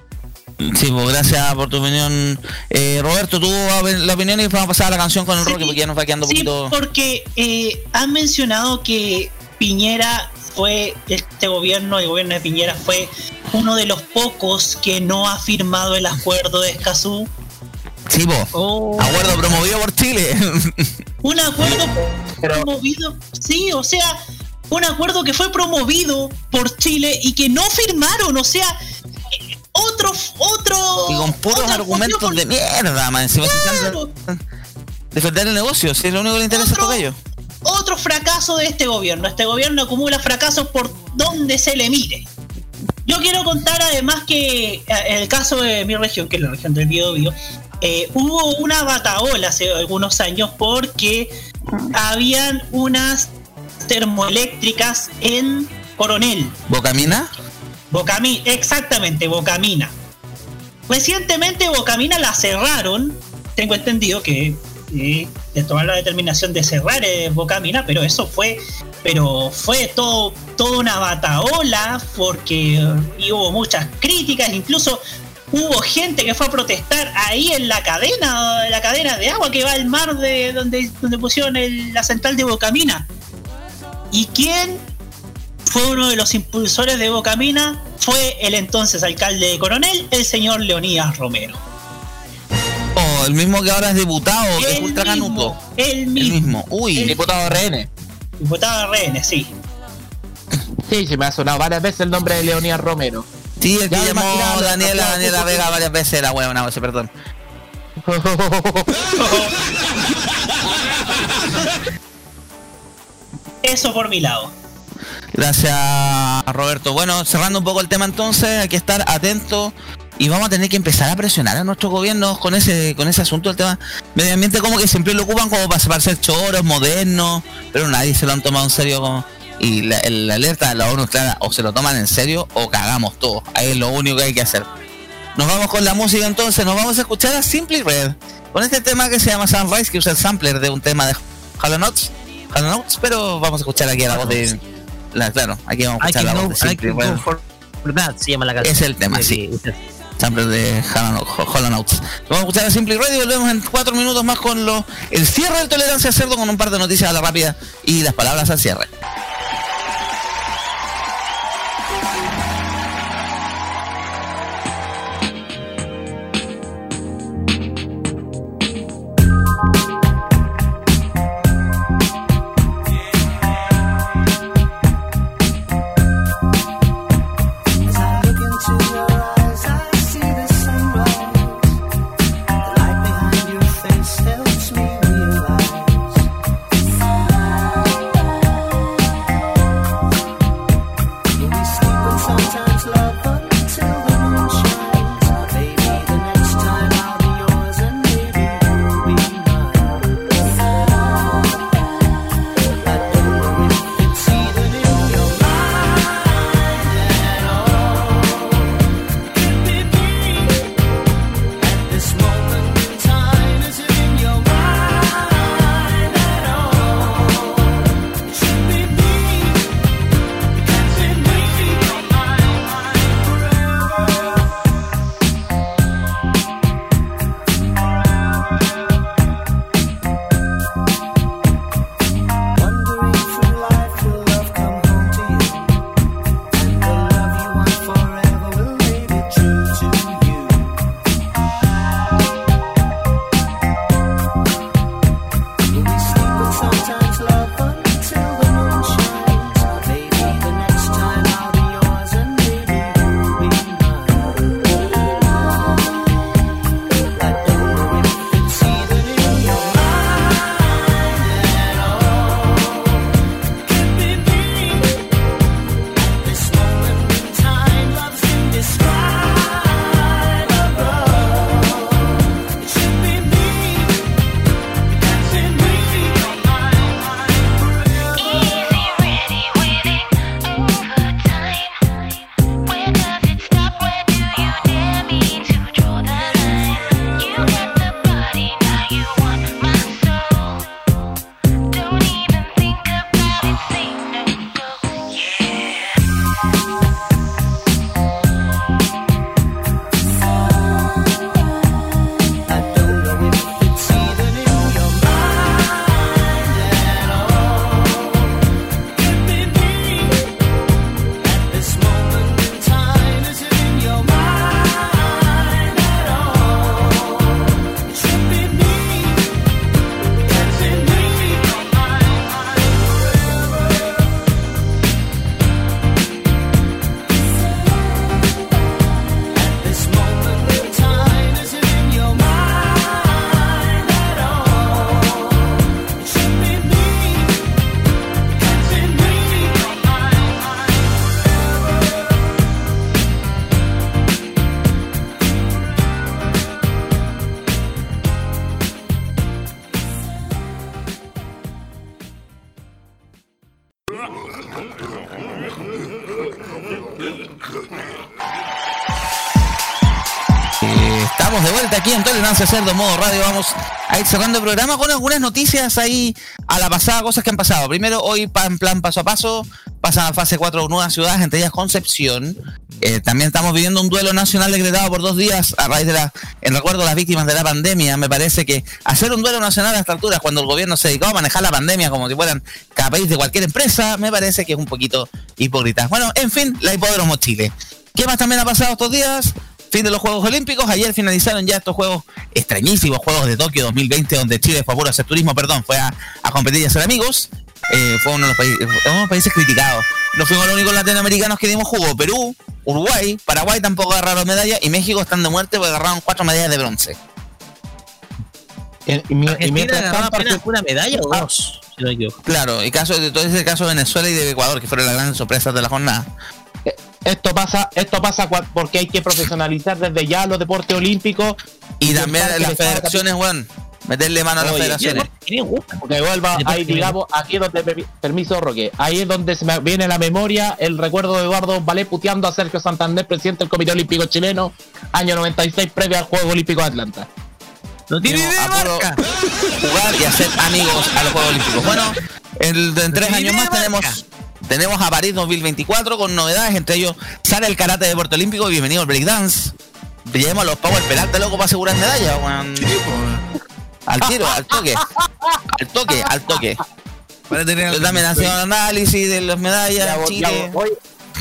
Sí, pues gracias por tu opinión. Eh, Roberto, tú la opinión y vamos a pasar a la canción con el Rocky porque ya nos va quedando un Sí, poquito. porque eh, han mencionado que Piñera fue, este gobierno, el gobierno de Piñera fue uno de los pocos que no ha firmado el acuerdo de Escazú. Sí, po. Oh. Acuerdo promovido por Chile. Un acuerdo promovido, sí, o sea, un acuerdo que fue promovido por Chile y que no firmaron, o sea, otro, otro... y con puros argumentos de mierda, man. Encima se están defender el negocio, si es lo único que le interesa a estos gallos. Otro fracaso de este gobierno. Este gobierno acumula fracasos por donde se le mire. Yo quiero contar además que eh, en el caso de mi región, que es la región del Biobío, eh, hubo una bataola hace algunos años porque habían unas termoeléctricas en Coronel. ¿Bocamina? Bocamina, exactamente, Bocamina. Recientemente Bocamina la cerraron, tengo entendido que de tomar la determinación de cerrar eh, Bocamina, pero eso fue, pero fue todo, toda una bataola porque hubo muchas críticas, incluso hubo gente que fue a protestar ahí en la cadena, la cadena de agua que va al mar de donde, donde pusieron el- la central de Bocamina. ¿Y quién fue uno de los impulsores de Bocamina? Fue el entonces alcalde de Coronel, el señor Leonidas Romero. El mismo que ahora es diputado, que es El ultra mismo, canuto. El mismo. El mismo. Uy, El- Diputado RN. Diputado de RN, sí. Sí, sí, me ha sonado varias veces el nombre de Leonidas Romero. Sí, el que llamó Daniela, no, Daniela no, Vega varias veces la huevona, perdón. Eso por mi lado. Gracias, Roberto. Bueno, cerrando un poco el tema entonces, hay que estar atentos y vamos a tener que empezar a presionar a nuestros gobiernos con ese con ese asunto del tema medio ambiente como que siempre lo ocupan como para, para ser choros, modernos, pero nadie se lo han tomado en serio como y la, el- la alerta de la ONU clara, o se lo toman en serio o cagamos todos. Ahí es lo único que hay que hacer. Nos vamos con la música entonces, nos vamos a escuchar a Simply Red con este tema que se llama Sunrise, que usa el sampler de un tema de Hollow Notes, Hollow Notes, pero vamos a escuchar aquí a la voz de la, claro, aquí vamos a escuchar la voz de Simply Red. go for that, se llama la canción. Es el tema, sí. Sampler de Hollow Notes. Vamos a escuchar a Simply Red y volvemos en cuatro minutos más con lo, el cierre del Tolerancia Cerdo con un par de noticias a la rápida y las palabras al cierre. Tolerancia Cerdo Modo Radio. Vamos a ir cerrando el programa con algunas noticias ahí a la pasada, cosas que han pasado. Primero, hoy en plan paso a paso, pasa a fase 4 nuevas ciudades, entre ellas Concepción. Eh, también estamos viviendo un duelo nacional decretado por dos días a raíz de la, en recuerdo a las víctimas de la pandemia. Me parece que hacer un duelo nacional a esta altura, cuando el gobierno se dedicó a manejar la pandemia como si fueran cada país de cualquier empresa, me parece que es un poquito hipócrita. Bueno, en fin, la Hipódromo Chile. ¿Qué más también ha pasado estos días? Fin de los Juegos Olímpicos. Ayer finalizaron ya estos juegos extrañísimos, Juegos de Tokio 2020, donde Chile fue a puro hacer turismo, perdón, fue a, a competir y a ser amigos. Eh, fue uno de, los países, uno de los países criticados. No fuimos los únicos latinoamericanos que dimos jugo. Perú, Uruguay, Paraguay tampoco agarraron medallas y México están de muerte porque agarraron cuatro medallas de bronce. Y, mi- y mientras tanto, apenas una medalla o dos, si no me equivoco. Claro, y caso todo ese caso de Venezuela y de Ecuador, que fueron las grandes sorpresas de la jornada. Esto pasa, esto pasa porque hay que profesionalizar desde ya los deportes olímpicos Y también dejar que las federaciones, weón. Meterle mano a las federaciones. Porque vuelva ahí, digamos, aquí es donde, permi- permiso, Roque, ahí es donde se me viene la memoria el recuerdo de Eduardo Valé puteando a Sergio Santander, presidente del Comité Olímpico Chileno, año 96, previo al Juego Olímpico de Atlanta. No tiene idea, jugar y hacer amigos a los Juegos Olímpicos. Bueno, el- en tres años más tenemos tenemos a París 2024 con novedades, entre ellos sale el karate de Puerto Olímpico y bienvenido al breakdance. Llevemos a los Power Peralta loco para asegurar medallas, weón. Al tiro, al toque. Al toque, al toque. Yo también haciendo análisis de las medallas, Ya, Chile. ya, oye,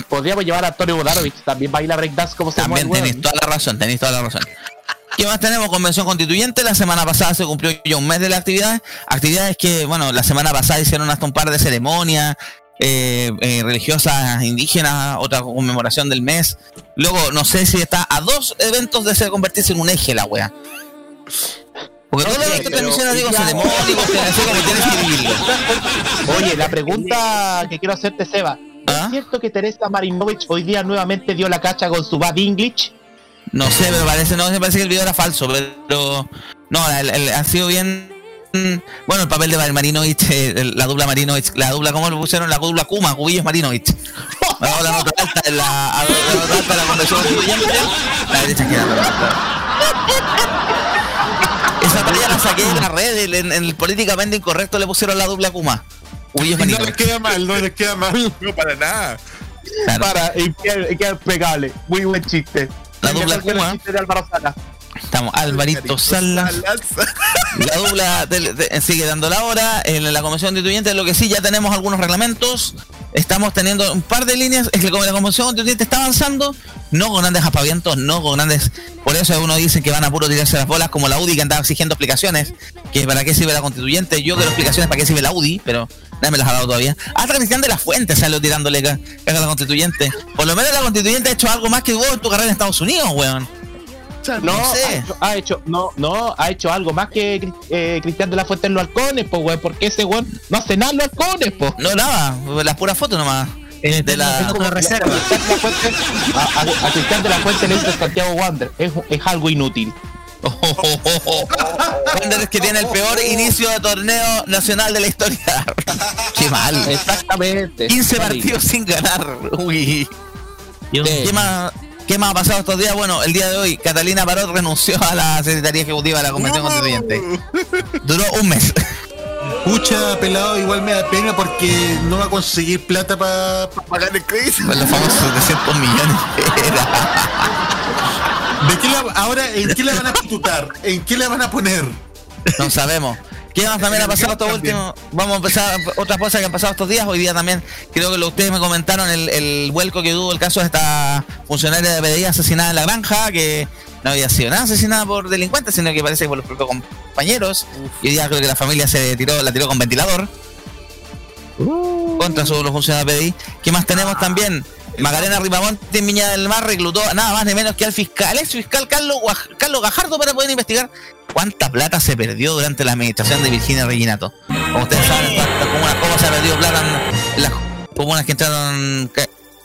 podríamos llevar a Antonio Bodarovich, también baila breakdance como se También mueve, tenéis toda la razón, tenéis toda la razón. ¿Qué más tenemos? Convención Constituyente. La semana pasada se cumplió ya un mes de la actividad. Actividades que, bueno, la semana pasada hicieron hasta un par de ceremonias eh, eh, religiosas indígenas, otra conmemoración del mes. Luego, no sé si está a dos eventos de se convertirse en un eje la wea. Porque eventos que mencionas, digo, como tienes que vivirlo. Oye, la pregunta que quiero hacerte, Seba. ¿Es cierto que Teresa Marinovich hoy día nuevamente dio la cacha con su bad English? No sé, pero parece, no, me parece que el video era falso, pero no, el- el- ha sido bien. Mm, Bueno, el papel de Marinovich, eh, la dupla Marinovich, la dupla, ¿cómo lo pusieron? La dupla Kuma, Cubillos Marinovich. Hago la nota alta en la, la nota alta la constituyente, la derecha quedando. Esa talla la saqué de la red, en, en el políticamente incorrecto le pusieron la dupla Kuma. Cubillos No Marinovich. les queda mal, no les queda mal. No, para nada. Para, y queda, y queda impecable. Muy buen chiste. La dupla que el Kuma. chiste de Álvaro Sala. Estamos Alvarito Salas. La dupla de- de- sigue dando la hora en la Convención Constituyente. Lo que sí, ya tenemos algunos reglamentos. Estamos teniendo un par de líneas. Es que como la Convención Constituyente está avanzando, no con grandes apavientos, no con grandes. Por eso uno dice que van a puro tirarse las bolas, como la UDI que andaba exigiendo explicaciones. Que para qué sirve la Constituyente. Yo quiero explicaciones para qué sirve la UDI, pero nadie me las ha dado todavía. Hasta Cristian de la Fuente salió tirándole caga a la Constituyente. Por lo menos la Constituyente ha hecho algo más que vos en tu carrera en Estados Unidos, weón. No, No sé. ha, hecho, ha hecho- no, no, ha hecho algo más que eh, Cristian de la Fuente en los halcones, pues, weón, porque ese weón no hace nada en los halcones, pues. No, nada, las puras fotos nomás. De la, Es como Cristian de la Fuente- a, a- a Cristian de la Fuente le dice Santiago Wander, es, es algo inútil. Wander es que tiene el peor inicio de torneo nacional de la historia. Qué mal. Exactamente. 15 partidos sin ganar. Uy. ¿Qué más, ¿Qué más ha pasado estos días? Bueno, el día de hoy, Catalina Parot renunció a la Secretaría Ejecutiva de la Convención Constituyente. Duró un mes. Pucha, pelado, igual me da pena porque no va a conseguir plata para pagar el crédito. Con los famosos 700 millones. ¿De qué la, ahora, ¿en qué la van a pitutar? ¿En qué la van a poner? No sabemos. ¿Qué más también ha pasado estos últimos? Vamos a empezar otras cosas que han pasado estos días. Hoy día también creo que lo, ustedes me comentaron el, el vuelco que tuvo el caso de esta funcionaria de PDI asesinada en la granja, que no había sido nada asesinada por delincuentes, sino que parece que por los propios compañeros. Y hoy día creo que la familia se tiró, la tiró con ventilador. Contra su- los funcionarios de PDI. ¿Qué más tenemos también? Macarena Ripamonte en Viña del Mar reclutó nada más ni menos que al fiscal, ex fiscal Carlos, Carlos Gajardo para poder investigar cuánta plata se perdió durante la administración de Virginia Reginato. Como ustedes saben, en tantas comunas como se ha perdido plata en las comunas que entraron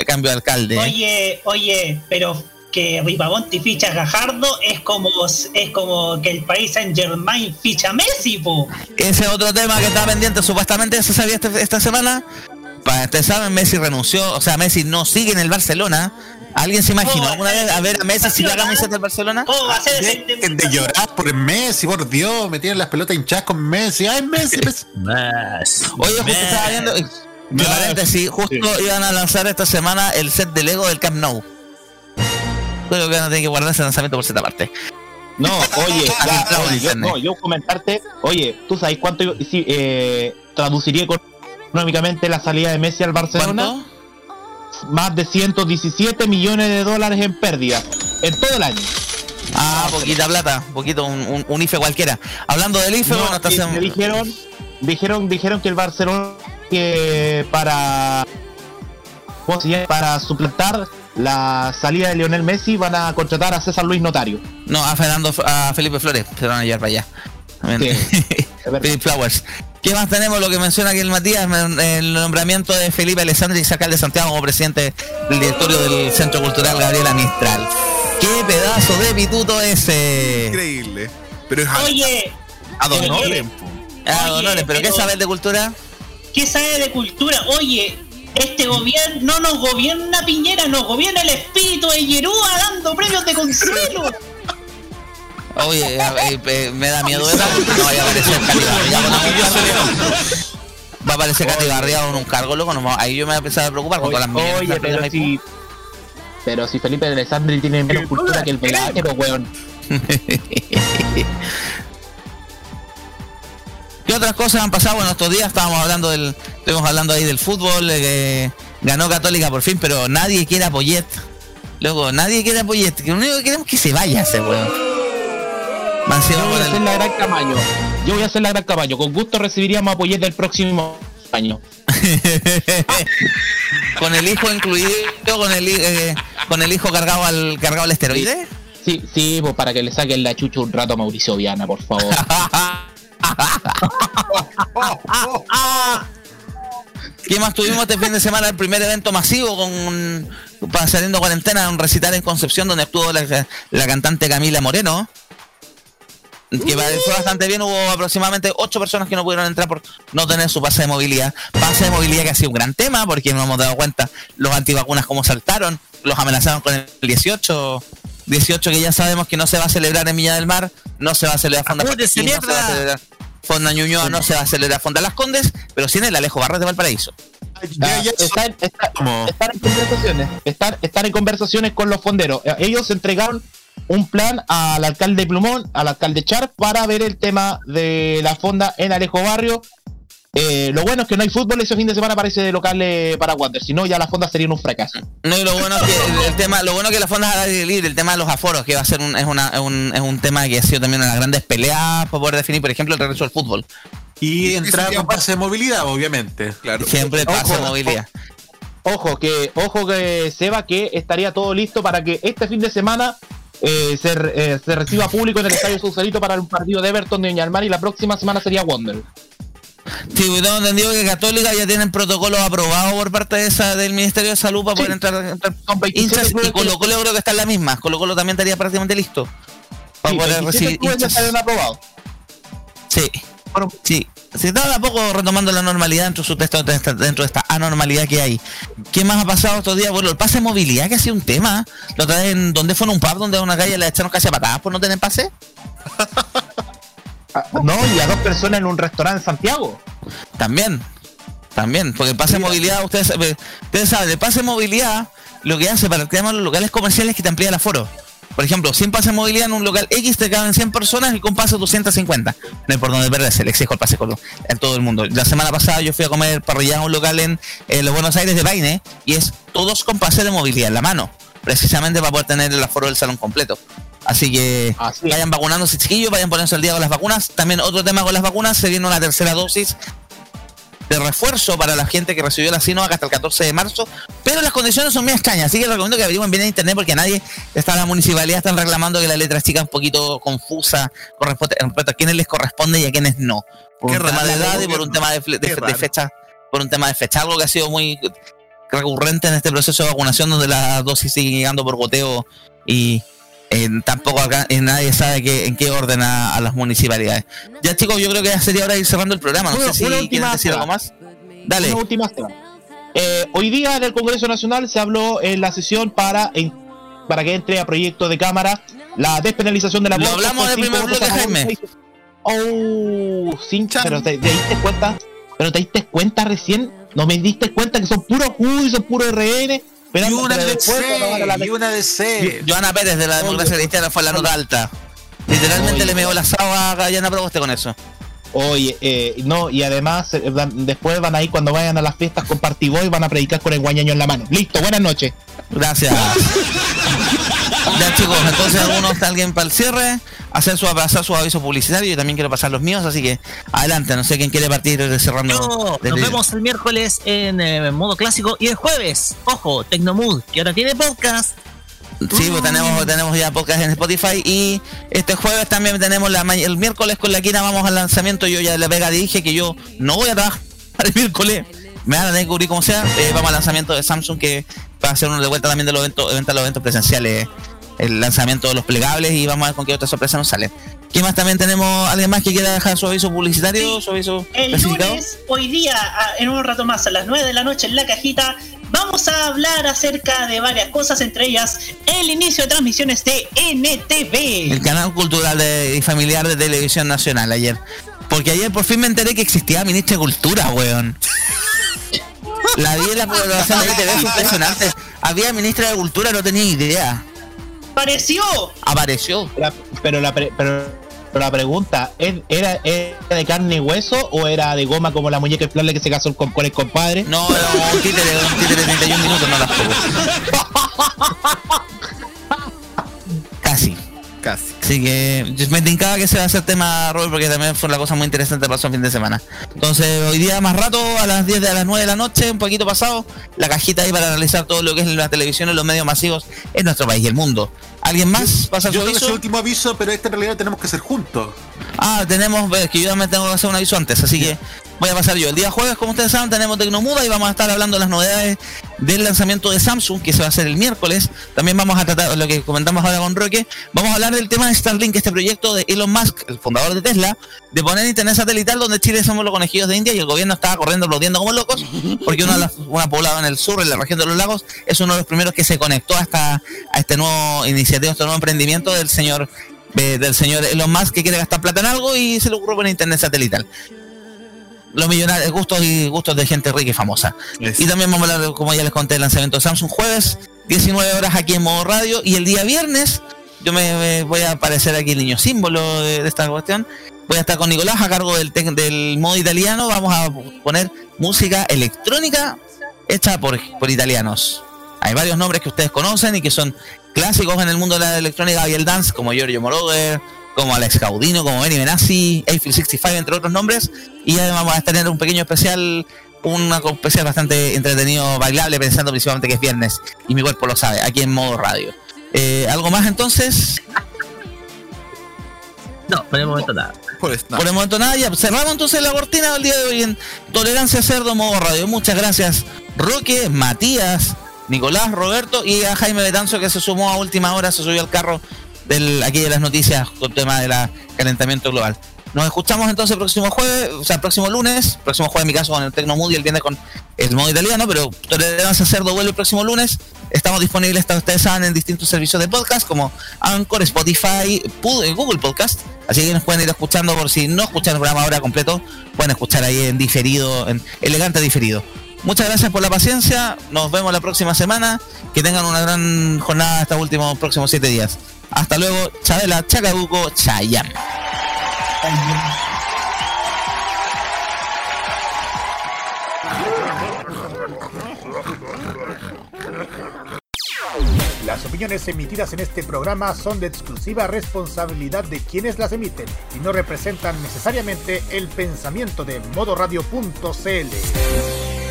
a cambio de alcalde. Oye, oye, pero que Ripamonti ficha a Gajardo es como es como que el país Saint Germain ficha a Messi, po. Ese es otro tema que está pendiente, supuestamente se sabía este- esta semana. Para ustedes saben, Messi renunció, o sea, Messi no sigue en el Barcelona. ¿Alguien se imaginó alguna vez a ver a Messi sin la camiseta del Barcelona? ¿Cómo va a ser De, de llorar por Messi, por Dios, me tienen las pelotas hinchadas con Messi. ¡Ay, Messi! Messi! Oye, justo estaba viendo. eh, De paréntesis, justo iban a lanzar esta semana el set de Lego del Camp Nou. Creo que van a tener que guardar ese lanzamiento por cierta parte. No, oye, ya, claro, oye, yo, no, yo comentarte, oye, ¿tú sabes cuánto yo- sí, eh, traduciría económicamente la salida de Messi al Barcelona? Más de 117 millones de dólares en pérdida en todo el año. Ah, poquita plata, poquito, un, un- un IFE cualquiera. Hablando del IFE, No, bueno, sem- que dijeron, dijeron, dijeron que el Barcelona que para ¿cómo se para suplantar la salida de Lionel Messi van a contratar a César Luis Notario. No, a Fernando, a Felipe Flores, se van a llevar para allá. Philip Flowers. ¿Qué más tenemos? Lo que menciona aquí el Matías, el nombramiento de Felipe Alessandri, alcalde de Santiago, como presidente del directorio del Centro Cultural Gabriela Mistral. ¡Qué pedazo de pituto ese! Increíble. Pero es Oye, A Don Oye, A Don Noren, ¿pero qué sabes de cultura? ¿qué sabe de cultura? Oye, este gobierno no nos gobierna Piñera, nos gobierna el espíritu de Yerúa dando premios de consuelo. Oye, eh, eh, me da miedo eso porque no vaya a aparecer Cati Barriado con un cargo. Va a aparecer Cati Barriado con un cargo, loco. no ahí yo me voy a empezar a preocupar con todas las millones Oye, pero si, pero si Felipe Alessandri tiene menos cultura que el Velázquez, weón. ¿Qué otras cosas han pasado? Bueno, estos días estábamos hablando del, estuvimos hablando ahí del fútbol, de que ganó Católica por fin, pero nadie quiere a Poyet. Luego, nadie quiere a Poyet, que lo único que queremos es que se vaya ese weón. Yo voy a hacer la gran Camaño. Yo voy a hacer la gran Camaño. Con gusto recibiríamos a Poyet del próximo año. con el hijo incluido, con el, eh, con el hijo cargado al cargado al esteroide. Sí, sí, pues para que le saquen la chucha un rato a Mauricio Viana, por favor. ¿Qué más tuvimos este fin de semana? El primer evento masivo con para saliendo cuarentena, un recital en Concepción donde la, la cantante Camila Moreno. Que fue bastante bien, hubo aproximadamente ocho personas que no pudieron entrar por no tener su pase de movilidad. Pase de movilidad que ha sido un gran tema porque nos hemos dado cuenta los antivacunas como saltaron, los amenazaron con el 18, 18 que ya sabemos que no se va a celebrar en Villa del Mar, no se va a celebrar Fonda ¡Apúrese, Paquín, no se va a celebrar Fonda Ñuñoa, no se va a celebrar Fonda Las Condes, pero sí en el Alejo Barras de Valparaíso. Ah, están, están- están en conversaciones, están, están en conversaciones con los fonderos. Eh, Ellos entregaron un plan al alcalde Plumón, al alcalde Char, para ver el tema de la fonda en Alejo Barrio. Eh, lo bueno es que no hay fútbol ese fin de semana parece de local eh, para Wander, si no ya la fonda sería un fracaso. No, y lo bueno es que el, tema, lo bueno es que la fonda es al aire libre, el tema de los aforos, que va a ser un, es, una, es, un, es un tema que ha sido también una de las grandes peleas para poder definir, por ejemplo, el regreso al fútbol. Y entrar con pase de movilidad, obviamente. Claro. Siempre pasa Ojo, movilidad. Ojo que, ojo que Seba que estaría todo listo para que este fin de semana eh, se, eh, se reciba público en el Estadio Sausalito para un partido de Everton de Viña del Mar y la próxima semana sería Wonder. Sí, yo tengo entendido que Católica ya tienen protocolos aprobados por parte de esa, del Ministerio de Salud para poder entrar, entrar hinchas y Colo Colo creo que está en la misma. Colo Colo también estaría prácticamente listo. Para Sí, poder 27 recibir hinchas. aprobados. Sí. Sí. Se está de a poco retomando la normalidad dentro de, su texto, dentro de esta anormalidad que hay. ¿Qué más ha pasado estos días? Bueno, el pase de movilidad que ha sido un tema. Lo traen, ¿dónde fue en un pub donde a una calle le echaron casi a patadas por no tener pase? Ah, No, y a dos personas en un restaurante en Santiago. También, también, porque el pase de movilidad, ustedes, saben- ustedes saben, el pase de movilidad lo que hace para el tema de los locales comerciales es que te amplía el aforo. Por ejemplo, 100 pases de movilidad en un local X te caben 100 personas y con pase 250. No hay por dónde perderse, le exijo el pase con en todo el mundo. La semana pasada yo fui a comer parrillada a un local en, en los Buenos Aires de Paine y es todos con pase de movilidad en la mano, precisamente para poder tener el aforo del salón completo. Así que vayan vacunándose chiquillos, vayan poniéndose al día con las vacunas. También otro tema con las vacunas, se viene una tercera dosis de refuerzo para la gente que recibió la Sinovac hasta el 14 de marzo, pero las condiciones son muy extrañas, así que les recomiendo que averigüen bien en internet porque nadie está en la municipalidad están reclamando que la letra chica es un poquito confusa con respecto a quiénes les corresponde y a quiénes no. Por Qué un tema de edad y por un tema de, fecha, por un tema de fecha, algo que ha sido muy recurrente en este proceso de vacunación donde la dosis sigue llegando por goteo y eh, tampoco acá, eh, nadie sabe que, en qué orden a, a las municipalidades. Ya chicos, yo creo que ya sería hora de ir cerrando el programa. No sé si quieren decir algo más. Dale. Una última Seba. eh, hoy día en el Congreso Nacional se habló en la sesión para, en- para que entre a proyecto de Cámara la despenalización de la Lo hablamos del primer bloque, Jaime. Oh, sin pero te, te diste cuenta, pero te diste cuenta recién, no me diste cuenta que son puros juicios, son puros RN, Y una la- DC, y una DC. Joana Pérez de la democracia cristiana fue la nota alta. Literalmente le meó la sábana a Gallana Proboste con eso. Oye, eh, no, y además eh, van- después van a ir cuando vayan a las fiestas con Partiboy y van a predicar con el guañaño en la mano. Listo, buenas noches. Gracias. ya chicos, entonces algunos está alguien para el cierre, hacer su pasar su aviso publicitario, yo también quiero pasar los míos, así que adelante, no sé quién quiere partir cerrando. Yo, nos vemos el miércoles en eh, modo clásico y el jueves, ojo, Tecnomood, que ahora tiene podcast. Sí, pues tenemos, tenemos ya podcast en Spotify y este jueves también tenemos la el miércoles con la Quina vamos al lanzamiento. Yo ya le pega dije que yo no voy a trabajar el miércoles. Me van a tener que cubrir como sea. Eh, vamos al lanzamiento de Samsung que va a ser una de vuelta también de los eventos, eventos, los eventos presenciales. El lanzamiento de los plegables y vamos a ver con qué otra sorpresa nos sale. ¿Qué más también tenemos? ¿Alguien más que quiera dejar su aviso publicitario? Su aviso El lunes, hoy día, en un rato más, a las 9 de la noche en la cajita, vamos a hablar acerca de varias cosas, entre ellas el inicio de transmisiones de NTV. El canal cultural de- y familiar de Televisión Nacional ayer. Porque ayer por fin me enteré que existía Ministra de Cultura, weón. La vi en la programación de fue impresionante. Había Ministra de Cultura, no tenía idea. ¡Apareció! Apareció. La- pero, la pre- pero, pero la pregunta, ¿es- ¿era, ¿era de carne y hueso o era de goma como la muñeca inflable que se casó con, con el compadre? No, era un títere, un títere de 31 minutos, no las. Casi. Casi. Así que yo me tincaba que se va a hacer tema Robert porque también fue una cosa muy interesante que pasó el fin de semana. Entonces hoy día más rato a las 10 de a las 9 de la noche, un poquito pasado, la cajita ahí para analizar todo lo que es la televisión y los medios masivos en nuestro país y el mundo. ¿Alguien más? ¿Pasa su Yo último aviso, pero este en realidad tenemos que hacer juntos. Ah, tenemos, es que yo también tengo que hacer un aviso antes, así que voy a pasar yo. El día jueves, como ustedes saben, tenemos Tecnomuda y vamos a estar hablando de las novedades del lanzamiento de Samsung, que se va a hacer el miércoles. También vamos a tratar lo que comentamos ahora con Roque. Vamos a hablar del tema de Starlink, este proyecto de Elon Musk, el fundador de Tesla, de poner internet satelital donde Chile somos los conejillos de India y el gobierno estaba corriendo aplaudiendo como locos, porque una, una poblada en el sur, en la región de los lagos, es uno de los primeros que se conectó a, esta, a este nuevo iniciativa, este nuevo emprendimiento del señor eh, del señor Elon Musk que quiere gastar plata en algo y se le ocurrió poner internet satelital. Los millonarios, gustos y gustos de gente rica y famosa. Y también vamos a hablar, como ya les conté, del lanzamiento de Samsung jueves, 19 horas aquí en modo radio. Y el día viernes, yo me, me voy a aparecer aquí el niño símbolo de, de esta cuestión. Voy a estar con Nicolás a cargo del, tec- del modo italiano. Vamos a poner música electrónica hecha por, por italianos. Hay varios nombres que ustedes conocen y que son clásicos en el mundo de la electrónica y el dance, como Giorgio Moroder, como Alex Caudino, como Benny Benassi, Eiffel 65, entre otros nombres. Y además vamos a tener un pequeño especial, un especial bastante entretenido, bailable, pensando principalmente que es viernes. Y mi cuerpo lo sabe, aquí en modo radio. Eh, ¿Algo más entonces? No, por el momento nada. Por, eso, Por el momento nada, ya cerramos entonces la cortina del día de hoy en Tolerancia Cerdo Modo Radio. Muchas gracias, Roque, Matías, Nicolás, Roberto y a Jaime Betanzo que se sumó a última hora, se subió al carro del aquí de las noticias con tema del calentamiento global. Nos escuchamos entonces el próximo jueves, o sea, el próximo lunes, próximo jueves en mi caso con el Tecnomood y el viernes con el modo italiano, pero Tolerancia Cerdo vuelve el próximo lunes. Estamos disponibles, hasta ustedes saben, en distintos servicios de podcast como Anchor, Spotify, eh, Google Podcast. Así que nos pueden ir escuchando por si no escuchan el programa ahora completo, pueden escuchar ahí en diferido, en elegante diferido. Muchas gracias por la paciencia, nos vemos la próxima semana, que tengan una gran jornada estos últimos próximos siete días. Hasta luego, Chabela, Chacabuco, Chayam. Las opiniones emitidas en este programa son de exclusiva responsabilidad de quienes las emiten y no representan necesariamente el pensamiento de modoradio.cl.